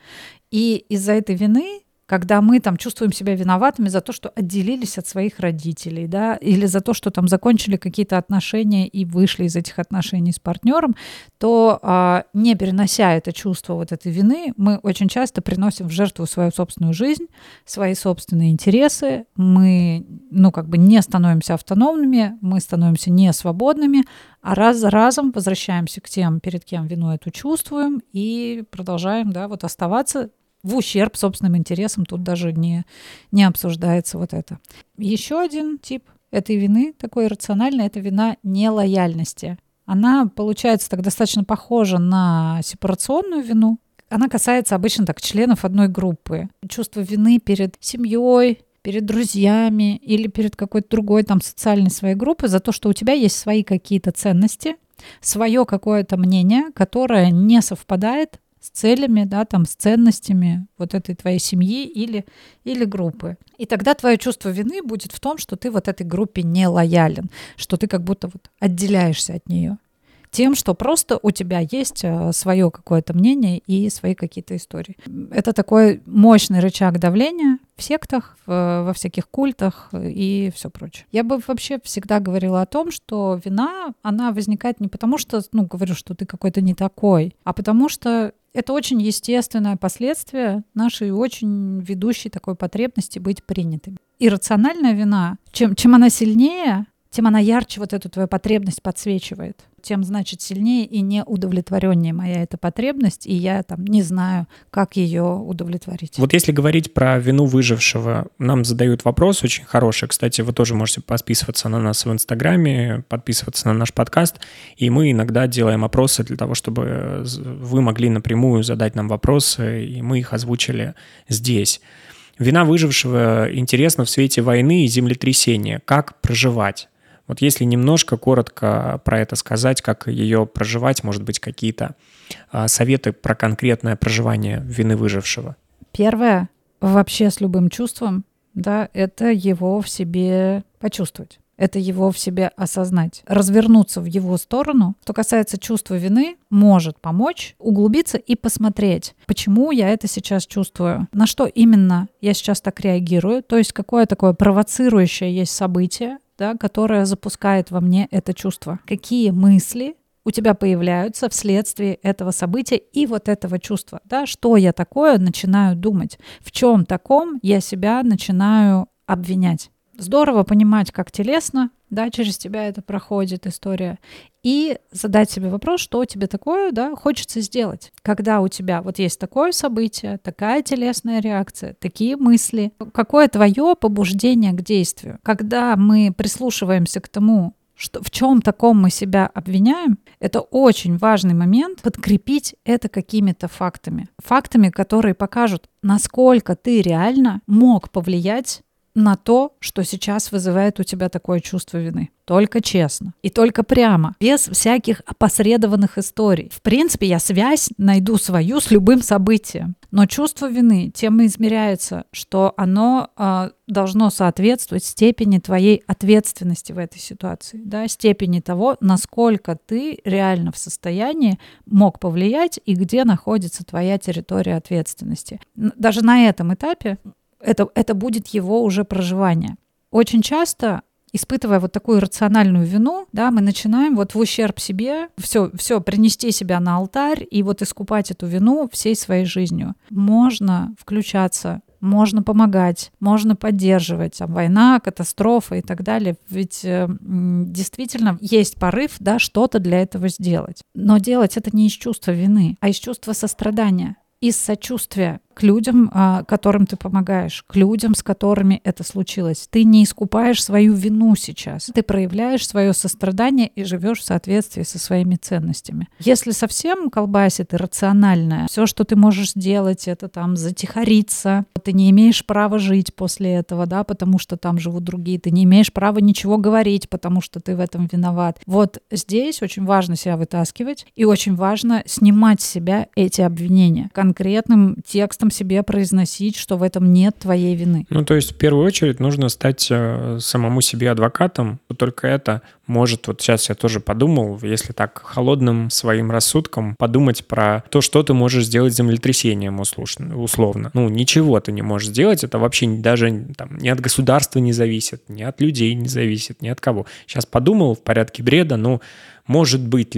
И из-за этой вины когда мы там чувствуем себя виноватыми за то, что отделились от своих родителей, да, или за то, что там закончили какие-то отношения и вышли из этих отношений с партнером, то а, не перенося это чувство вот этой вины, мы очень часто приносим в жертву свою собственную жизнь, свои собственные интересы, мы, ну, как бы не становимся автономными, мы становимся не свободными, а раз за разом возвращаемся к тем, перед кем вину эту чувствуем, и продолжаем, да, вот оставаться в ущерб собственным интересам, тут даже не, не обсуждается вот это. Еще один тип этой вины, такой рациональной, это вина нелояльности. Она получается так достаточно похожа на сепарационную вину. Она касается обычно так членов одной группы. Чувство вины перед семьей, перед друзьями или перед какой-то другой там социальной своей группой за то, что у тебя есть свои какие-то ценности, свое какое-то мнение, которое не совпадает с целями, да, там, с ценностями вот этой твоей семьи или, или группы. И тогда твое чувство вины будет в том, что ты вот этой группе не лоялен, что ты как будто вот отделяешься от нее тем, что просто у тебя есть э, свое какое-то мнение и свои какие-то истории. Это такой мощный рычаг давления в сектах, в, во всяких культах и все прочее. Я бы вообще всегда говорила о том, что вина, она возникает не потому, что, ну, говорю, что ты какой-то не такой, а потому что это очень естественное последствие нашей очень ведущей такой потребности быть принятыми. Иррациональная вина, чем, чем она сильнее, тем она ярче вот эту твою потребность подсвечивает. Тем, значит, сильнее и неудовлетвореннее моя эта потребность, и я там не знаю, как ее удовлетворить. Вот если говорить про вину выжившего, нам задают вопрос очень хороший. Кстати, вы тоже можете подписываться на нас в Инстаграме, подписываться на наш подкаст, и мы иногда делаем опросы для того, чтобы вы могли напрямую задать нам вопросы, и мы их озвучили здесь. Вина выжившего интересна в свете войны и землетрясения. Как проживать? Вот если немножко коротко про это сказать, как ее проживать, может быть, какие-то а, советы про конкретное проживание вины выжившего. Первое, вообще с любым чувством, да, это его в себе почувствовать. Это его в себе осознать, развернуться в его сторону. Что касается чувства вины, может помочь углубиться и посмотреть, почему я это сейчас чувствую, на что именно я сейчас так реагирую, то есть какое такое провоцирующее есть событие, да, которая запускает во мне это чувство. Какие мысли у тебя появляются вследствие этого события и вот этого чувства, да, что я такое начинаю думать, в чем таком я себя начинаю обвинять. Здорово понимать, как телесно, да, через тебя это проходит история, и задать себе вопрос, что тебе такое, да, хочется сделать. Когда у тебя вот есть такое событие, такая телесная реакция, такие мысли, какое твое побуждение к действию. Когда мы прислушиваемся к тому, что в чем таком мы себя обвиняем, это очень важный момент подкрепить это какими-то фактами. Фактами, которые покажут, насколько ты реально мог повлиять на то, что сейчас вызывает у тебя такое чувство вины. Только честно. И только прямо. Без всяких опосредованных историй. В принципе, я связь найду свою с любым событием. Но чувство вины тем и измеряется, что оно э, должно соответствовать степени твоей ответственности в этой ситуации. Да? Степени того, насколько ты реально в состоянии мог повлиять и где находится твоя территория ответственности. Даже на этом этапе это, это будет его уже проживание. Очень часто испытывая вот такую рациональную вину, да, мы начинаем вот в ущерб себе все, все принести себя на алтарь и вот искупать эту вину всей своей жизнью. Можно включаться можно помогать, можно поддерживать, там, война, катастрофа и так далее. Ведь э, действительно есть порыв, да, что-то для этого сделать. Но делать это не из чувства вины, а из чувства сострадания, из сочувствия к людям, а, которым ты помогаешь, к людям, с которыми это случилось. Ты не искупаешь свою вину сейчас. Ты проявляешь свое сострадание и живешь в соответствии со своими ценностями. Если совсем колбасит иррациональное, все, что ты можешь сделать, это там затихариться. Ты не имеешь права жить после этого, да, потому что там живут другие. Ты не имеешь права ничего говорить, потому что ты в этом виноват. Вот здесь очень важно себя вытаскивать и очень важно снимать с себя эти обвинения конкретным текстом текстом себе произносить, что в этом нет твоей вины. Ну, то есть в первую очередь нужно стать э, самому себе адвокатом. Только это может, вот сейчас я тоже подумал, если так холодным своим рассудком подумать про то, что ты можешь сделать землетрясением условно. Ну, ничего ты не можешь сделать, это вообще даже там, ни от государства не зависит, ни от людей не зависит, ни от кого. Сейчас подумал в порядке бреда, ну, может быть,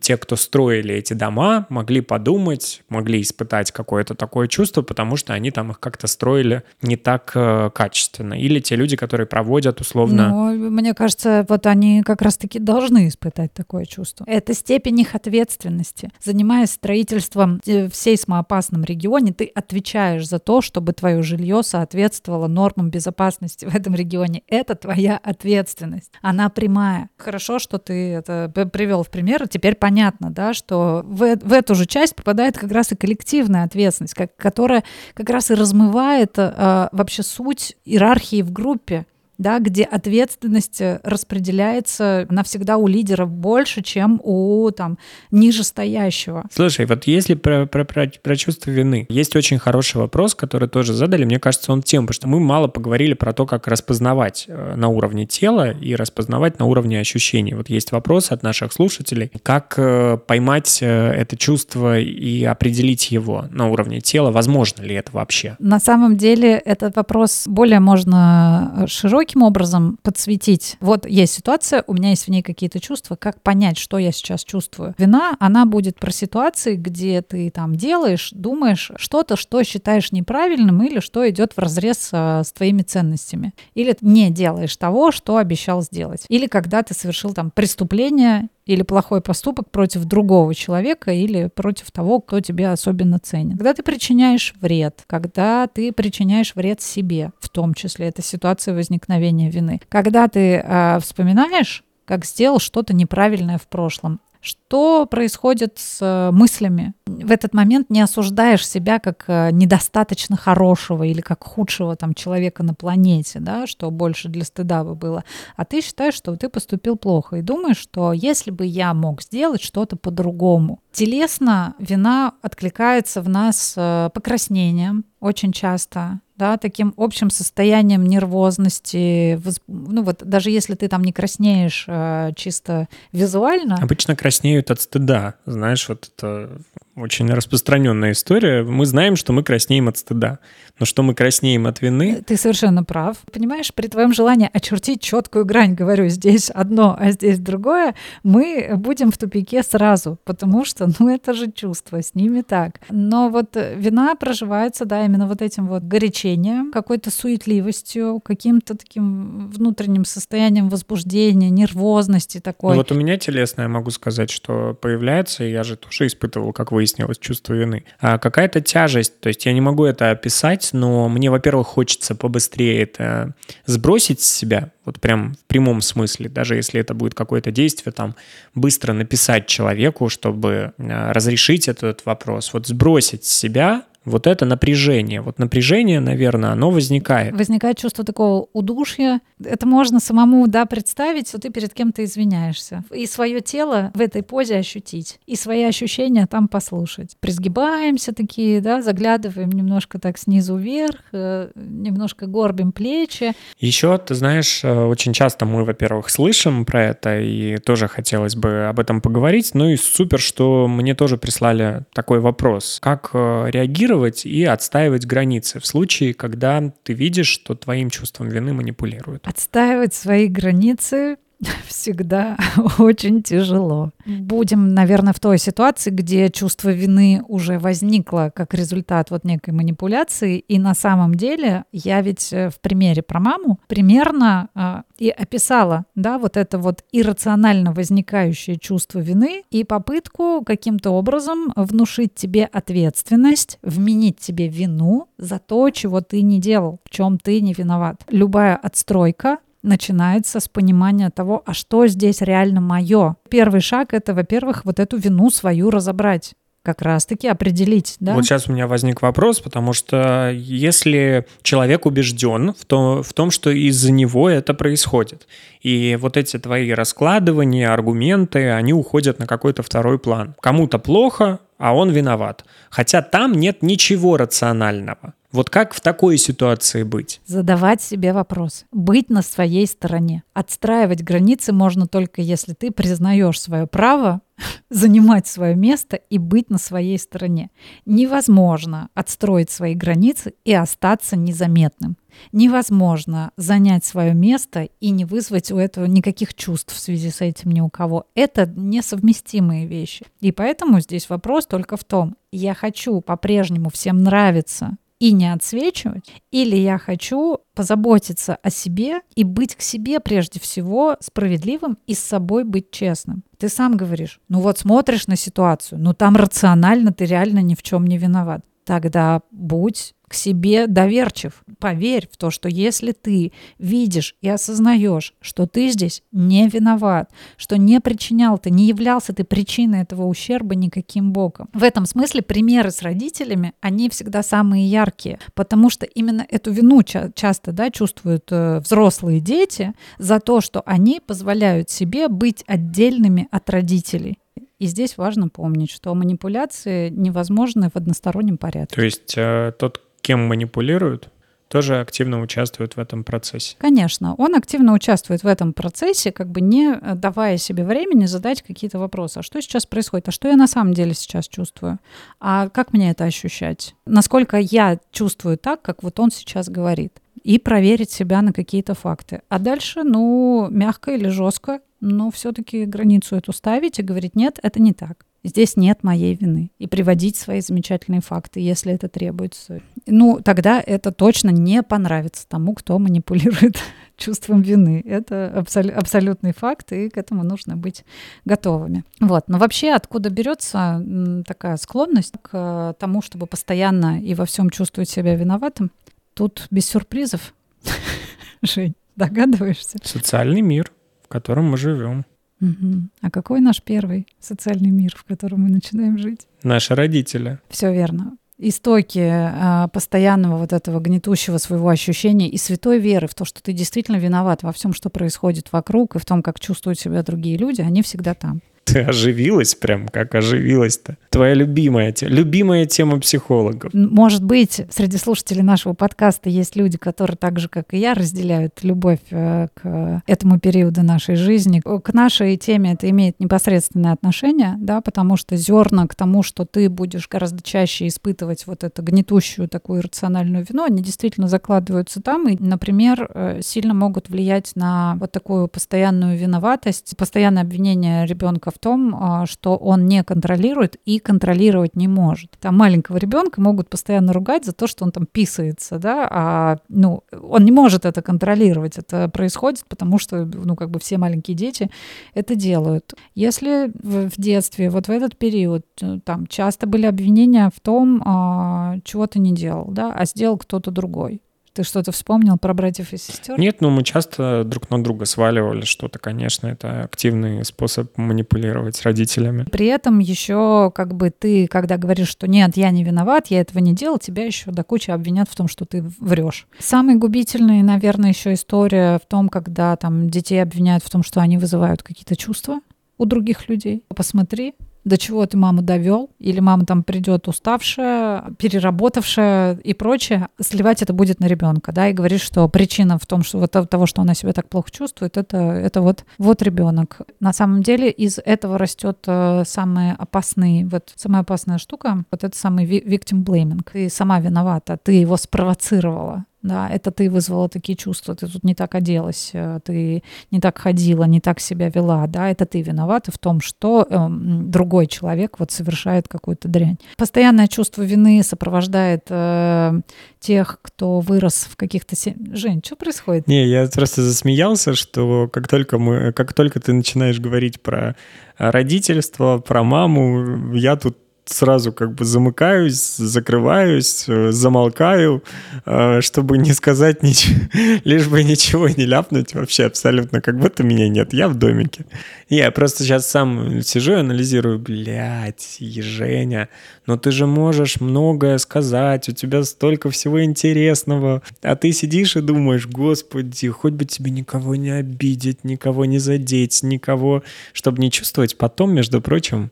те, кто строили эти дома, могли подумать, могли испытать какое-то такое чувство, потому что они там их как-то строили не так э, качественно. Или те люди, которые проводят условно... Ну, мне кажется, вот они как раз-таки должны испытать такое чувство. Это степень их ответственности. Занимаясь строительством в сейсмоопасном регионе, ты отвечаешь за то, чтобы твое жилье соответствовало нормам безопасности в этом регионе. Это твоя ответственность. Она прямая. Хорошо, что ты это привел в пример, теперь понятно, да, что в, в эту же часть попадает как раз и коллективная ответственность, как, которая как раз и размывает э, вообще суть иерархии в группе да, где ответственность э, распределяется навсегда у лидеров больше, чем у там нижестоящего. Слушай, вот если про, про, про, про чувство вины, есть очень хороший вопрос, который тоже задали, мне кажется, он тем, потому что мы мало поговорили про то, как распознавать э, на уровне тела и распознавать на уровне ощущений. Вот есть вопрос от наших слушателей, как э, поймать это чувство и определить его на уровне тела, возможно ли это вообще? На самом деле этот вопрос более можно широкий, каким образом подсветить? Вот есть ситуация, у меня есть в ней какие-то чувства, как понять, что я сейчас чувствую? Вина, она будет про ситуации, где ты там делаешь, думаешь что-то, что считаешь неправильным или что идет в разрез а, с твоими ценностями. Или не делаешь того, что обещал сделать. Или когда ты совершил там преступление или плохой поступок против другого человека или против того, кто тебе особенно ценен. Когда ты причиняешь вред, когда ты причиняешь вред себе, в том числе это ситуация возникновения вины. Когда ты э, вспоминаешь, как сделал что-то неправильное в прошлом, что происходит с э, мыслями? В этот момент не осуждаешь себя как э, недостаточно хорошего или как худшего там человека на планете, да, что больше для стыда бы было, а ты считаешь, что ты поступил плохо и думаешь, что если бы я мог сделать что-то по-другому. Телесно вина откликается в нас э, покраснением очень часто, да, таким общим состоянием нервозности, ну вот даже если ты там не краснеешь а, чисто визуально. Обычно краснеют от стыда, знаешь, вот это очень распространенная история. Мы знаем, что мы краснеем от стыда, но что мы краснеем от вины... Ты совершенно прав. Понимаешь, при твоем желании очертить четкую грань, говорю, здесь одно, а здесь другое, мы будем в тупике сразу, потому что, ну, это же чувство, с ними так. Но вот вина проживается, да, именно вот этим вот горячением, какой-то суетливостью, каким-то таким внутренним состоянием возбуждения, нервозности такой. Ну, вот у меня телесное, могу сказать, что появляется, и я же тоже испытывал, как вы выяснилось чувство вины. А какая-то тяжесть, то есть я не могу это описать, но мне, во-первых, хочется побыстрее это сбросить с себя, вот прям в прямом смысле, даже если это будет какое-то действие, там, быстро написать человеку, чтобы а, разрешить этот вопрос, вот сбросить с себя вот это напряжение. Вот напряжение, наверное, оно возникает. Возникает чувство такого удушья. Это можно самому, да, представить, что ты перед кем-то извиняешься. И свое тело в этой позе ощутить. И свои ощущения там послушать. Присгибаемся такие, да, заглядываем немножко так снизу вверх, э, немножко горбим плечи. Еще, ты знаешь, э, очень часто мы, во-первых, слышим про это, и тоже хотелось бы об этом поговорить. Ну и супер, что мне тоже прислали такой вопрос. Как э, реагировать регулировать и отстаивать границы в случае, когда ты видишь, что твоим чувством вины манипулируют. Отстаивать свои границы (laughs) всегда очень тяжело. Будем, наверное, в той ситуации, где чувство вины уже возникло как результат вот некой манипуляции, и на самом деле я ведь э, в примере про маму примерно э, и описала, да, вот это вот иррационально возникающее чувство вины и попытку каким-то образом внушить тебе ответственность, вменить тебе вину за то, чего ты не делал, в чем ты не виноват. Любая отстройка начинается с понимания того, а что здесь реально мое. Первый шаг это, во-первых, вот эту вину свою разобрать как раз-таки определить, да? Вот сейчас у меня возник вопрос, потому что если человек убежден в, то, в том, что из-за него это происходит, и вот эти твои раскладывания, аргументы, они уходят на какой-то второй план. Кому-то плохо, а он виноват. Хотя там нет ничего рационального. Вот как в такой ситуации быть? Задавать себе вопрос. Быть на своей стороне. Отстраивать границы можно только если ты признаешь свое право (laughs) занимать свое место и быть на своей стороне. Невозможно отстроить свои границы и остаться незаметным. Невозможно занять свое место и не вызвать у этого никаких чувств в связи с этим ни у кого. Это несовместимые вещи. И поэтому здесь вопрос только в том, я хочу по-прежнему всем нравиться, и не отсвечивать, или я хочу позаботиться о себе и быть к себе прежде всего справедливым и с собой быть честным. Ты сам говоришь, ну вот смотришь на ситуацию, ну там рационально ты реально ни в чем не виноват. Тогда будь к себе доверчив. Поверь в то, что если ты видишь и осознаешь, что ты здесь не виноват, что не причинял ты, не являлся ты причиной этого ущерба никаким боком. В этом смысле примеры с родителями, они всегда самые яркие, потому что именно эту вину ча- часто да, чувствуют э, взрослые дети за то, что они позволяют себе быть отдельными от родителей. И здесь важно помнить, что манипуляции невозможны в одностороннем порядке. То есть э, тот, кем манипулируют, тоже активно участвует в этом процессе. Конечно, он активно участвует в этом процессе, как бы не э, давая себе времени задать какие-то вопросы. А что сейчас происходит? А что я на самом деле сейчас чувствую? А как мне это ощущать? Насколько я чувствую так, как вот он сейчас говорит? И проверить себя на какие-то факты. А дальше, ну, мягко или жестко, но все-таки границу эту ставить и говорить, нет, это не так. Здесь нет моей вины. И приводить свои замечательные факты, если это требуется. Ну, тогда это точно не понравится тому, кто манипулирует (laughs) чувством вины. Это абсол- абсолютный факт, и к этому нужно быть готовыми. Вот. Но вообще откуда берется такая склонность к тому, чтобы постоянно и во всем чувствовать себя виноватым? Тут без сюрпризов. (laughs) Жень, догадываешься? Социальный мир, в котором мы живем. Угу. А какой наш первый социальный мир, в котором мы начинаем жить? Наши родители. Все верно. Истоки а, постоянного вот этого гнетущего своего ощущения и святой веры в то, что ты действительно виноват во всем, что происходит вокруг, и в том, как чувствуют себя другие люди, они всегда там. Ты оживилась прям, как оживилась-то. Твоя любимая, любимая тема психологов. Может быть, среди слушателей нашего подкаста есть люди, которые так же, как и я, разделяют любовь э, к этому периоду нашей жизни. К нашей теме это имеет непосредственное отношение, да, потому что зерна к тому, что ты будешь гораздо чаще испытывать вот эту гнетущую такую рациональную вину, они действительно закладываются там и, например, э, сильно могут влиять на вот такую постоянную виноватость, постоянное обвинение ребенка в в том, а, что он не контролирует и контролировать не может. Там маленького ребенка могут постоянно ругать за то, что он там писается, да, а ну, он не может это контролировать. Это происходит, потому что, ну, как бы все маленькие дети это делают. Если в, в детстве, вот в этот период, э, там часто были обвинения в том, а, чего ты не делал, да, а сделал кто-то другой. Ты что-то вспомнил про братьев и сестер? Нет, ну мы часто друг на друга сваливали что-то, конечно, это активный способ манипулировать родителями. При этом еще как бы ты, когда говоришь, что нет, я не виноват, я этого не делал, тебя еще до кучи обвинят в том, что ты врешь. Самая губительная, наверное, еще история в том, когда там детей обвиняют в том, что они вызывают какие-то чувства у других людей. Посмотри, до чего ты маму довел, или мама там придет уставшая, переработавшая и прочее, сливать это будет на ребенка, да, и говорить, что причина в том, что вот того, что она себя так плохо чувствует, это, это вот, вот ребенок. На самом деле из этого растет э, самые опасные, вот самая опасная штука, вот это самый victim blaming. Ты сама виновата, ты его спровоцировала да, это ты вызвала такие чувства, ты тут не так оделась, э, ты не так ходила, не так себя вела, да, это ты виновата в том, что э, другой человек вот совершает какую-то дрянь. Постоянное чувство вины сопровождает э, тех, кто вырос в каких-то... Се... Жень, что происходит? Не, я просто засмеялся, что как только, мы, как только ты начинаешь говорить про родительство, про маму, я тут сразу как бы замыкаюсь, закрываюсь, э, замолкаю, э, чтобы не сказать ничего, (laughs) лишь бы ничего не ляпнуть вообще абсолютно, как будто меня нет, я в домике. Я просто сейчас сам сижу и анализирую, блядь, Женя, но ты же можешь многое сказать, у тебя столько всего интересного, а ты сидишь и думаешь, господи, хоть бы тебе никого не обидеть, никого не задеть, никого, чтобы не чувствовать потом, между прочим,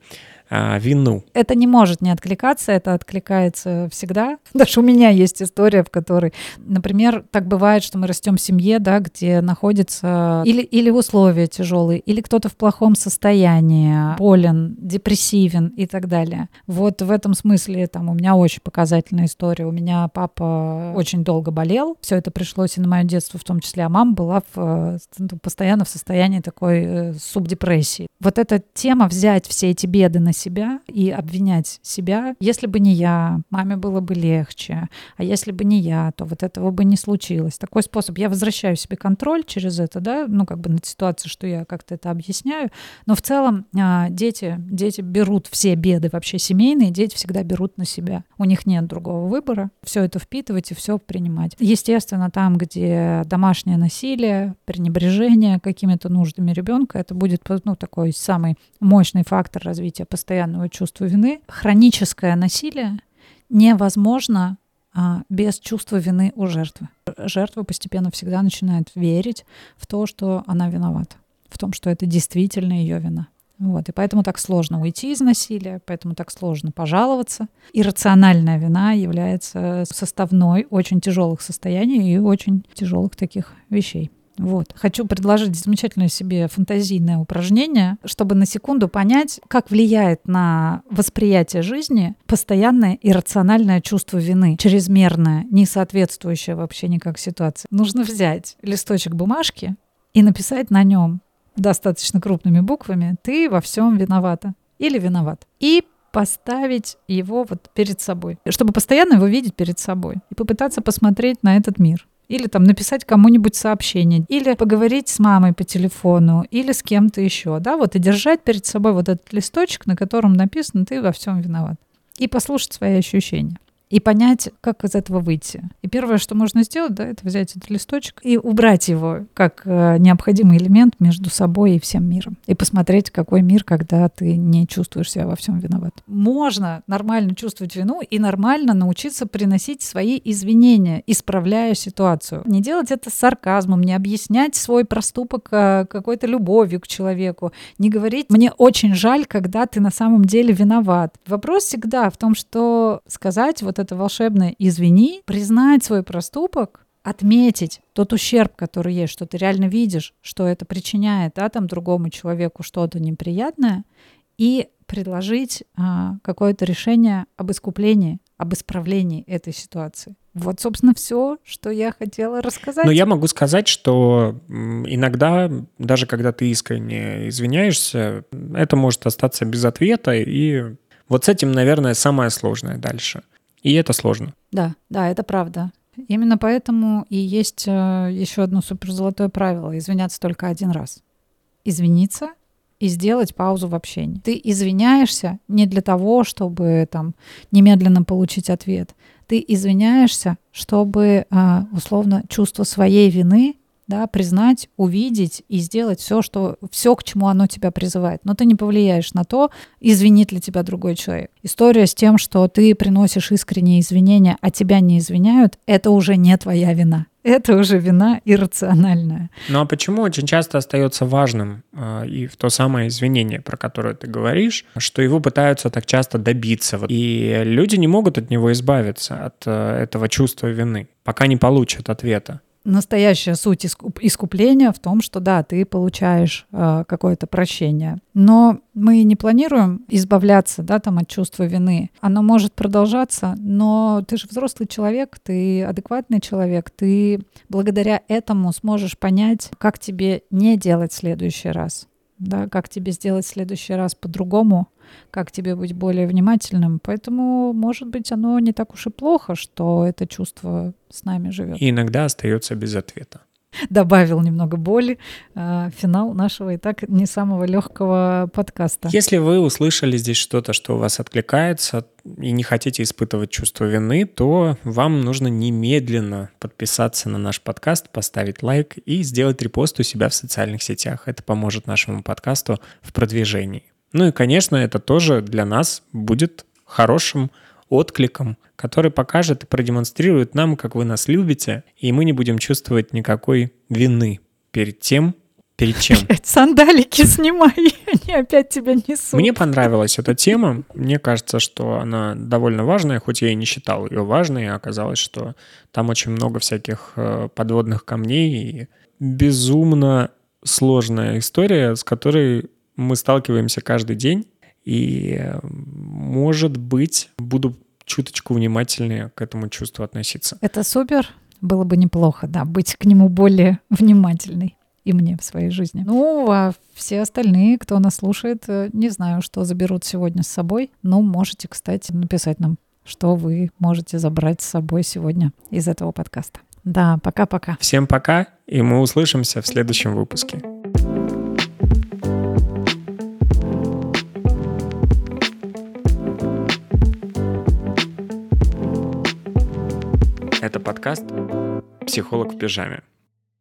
а, вину. Это не может не откликаться, это откликается всегда. (laughs) Даже у меня есть история, в которой, например, так бывает, что мы растем в семье, да, где находится или, или условия тяжелые, или кто-то в плохом состоянии, болен, депрессивен и так далее. Вот в этом смысле там у меня очень показательная история. У меня папа очень долго болел, все это пришлось и на мое детство в том числе, а мама была в, ну, постоянно в состоянии такой э, субдепрессии. Вот эта тема взять все эти беды на себя и обвинять себя. Если бы не я, маме было бы легче. А если бы не я, то вот этого бы не случилось. Такой способ. Я возвращаю себе контроль через это, да, ну как бы над ситуацией, что я как-то это объясняю. Но в целом а, дети, дети берут все беды вообще семейные, дети всегда берут на себя. У них нет другого выбора. Все это впитывать и все принимать. Естественно, там, где домашнее насилие, пренебрежение какими-то нуждами ребенка, это будет ну, такой самый мощный фактор развития постоянного чувства вины. Хроническое насилие невозможно а, без чувства вины у жертвы. Жертва постепенно всегда начинает верить в то, что она виновата, в том, что это действительно ее вина. Вот, и поэтому так сложно уйти из насилия, поэтому так сложно пожаловаться. Иррациональная вина является составной очень тяжелых состояний и очень тяжелых таких вещей. Вот. Хочу предложить замечательное себе фантазийное упражнение, чтобы на секунду понять, как влияет на восприятие жизни постоянное иррациональное чувство вины, чрезмерное, не соответствующее вообще никак ситуации. Нужно взять листочек бумажки и написать на нем достаточно крупными буквами «ты во всем виновата» или «виноват». И поставить его вот перед собой, чтобы постоянно его видеть перед собой и попытаться посмотреть на этот мир. Или там написать кому-нибудь сообщение, или поговорить с мамой по телефону, или с кем-то еще, да, вот и держать перед собой вот этот листочек, на котором написано «ты во всем виноват». И послушать свои ощущения и понять, как из этого выйти. И первое, что можно сделать, да, это взять этот листочек и убрать его как э, необходимый элемент между собой и всем миром. И посмотреть, какой мир, когда ты не чувствуешь себя во всем виноват. Можно нормально чувствовать вину и нормально научиться приносить свои извинения, исправляя ситуацию. Не делать это с сарказмом, не объяснять свой проступок э, какой-то любовью к человеку, не говорить «мне очень жаль, когда ты на самом деле виноват». Вопрос всегда в том, что сказать вот вот это волшебное «извини», признать свой проступок, отметить тот ущерб, который есть, что ты реально видишь, что это причиняет да, там, другому человеку что-то неприятное, и предложить а, какое-то решение об искуплении, об исправлении этой ситуации. Вот, собственно, все, что я хотела рассказать. Но я могу сказать, что иногда, даже когда ты искренне извиняешься, это может остаться без ответа, и вот с этим, наверное, самое сложное дальше — и это сложно. Да, да, это правда. Именно поэтому и есть э, еще одно суперзолотое правило — извиняться только один раз. Извиниться и сделать паузу в общении. Ты извиняешься не для того, чтобы там немедленно получить ответ. Ты извиняешься, чтобы э, условно чувство своей вины да, признать, увидеть и сделать все, что, все, к чему оно тебя призывает. Но ты не повлияешь на то, извинит ли тебя другой человек. История с тем, что ты приносишь искренние извинения, а тебя не извиняют, это уже не твоя вина. Это уже вина иррациональная. Ну а почему очень часто остается важным э, и в то самое извинение, про которое ты говоришь, что его пытаются так часто добиться, и люди не могут от него избавиться, от э, этого чувства вины, пока не получат ответа настоящая суть искупления в том, что да, ты получаешь э, какое-то прощение. Но мы не планируем избавляться да, там, от чувства вины. Оно может продолжаться, но ты же взрослый человек, ты адекватный человек, ты благодаря этому сможешь понять, как тебе не делать в следующий раз да, как тебе сделать в следующий раз по-другому, как тебе быть более внимательным. Поэтому, может быть, оно не так уж и плохо, что это чувство с нами живет. И иногда остается без ответа. Добавил немного боли. А, финал нашего и так не самого легкого подкаста. Если вы услышали здесь что-то, что у вас откликается, и не хотите испытывать чувство вины, то вам нужно немедленно подписаться на наш подкаст, поставить лайк и сделать репост у себя в социальных сетях. Это поможет нашему подкасту в продвижении. Ну и, конечно, это тоже для нас будет хорошим откликом, который покажет и продемонстрирует нам, как вы нас любите, и мы не будем чувствовать никакой вины перед тем, Перед чем? Опять сандалики снимай, (laughs) они опять тебя несут. Мне понравилась эта тема. Мне кажется, что она довольно важная, хоть я и не считал ее важной. Оказалось, что там очень много всяких э, подводных камней и безумно сложная история, с которой мы сталкиваемся каждый день. И, может быть, буду чуточку внимательнее к этому чувству относиться. Это супер. Было бы неплохо, да, быть к нему более (laughs) внимательной и мне в своей жизни. Ну, а все остальные, кто нас слушает, э, не знаю, что заберут сегодня с собой. Но можете, кстати, написать нам, что вы можете забрать с собой сегодня из этого подкаста. Да, пока-пока. Всем пока, и мы услышимся в следующем выпуске. Это подкаст «Психолог в пижаме».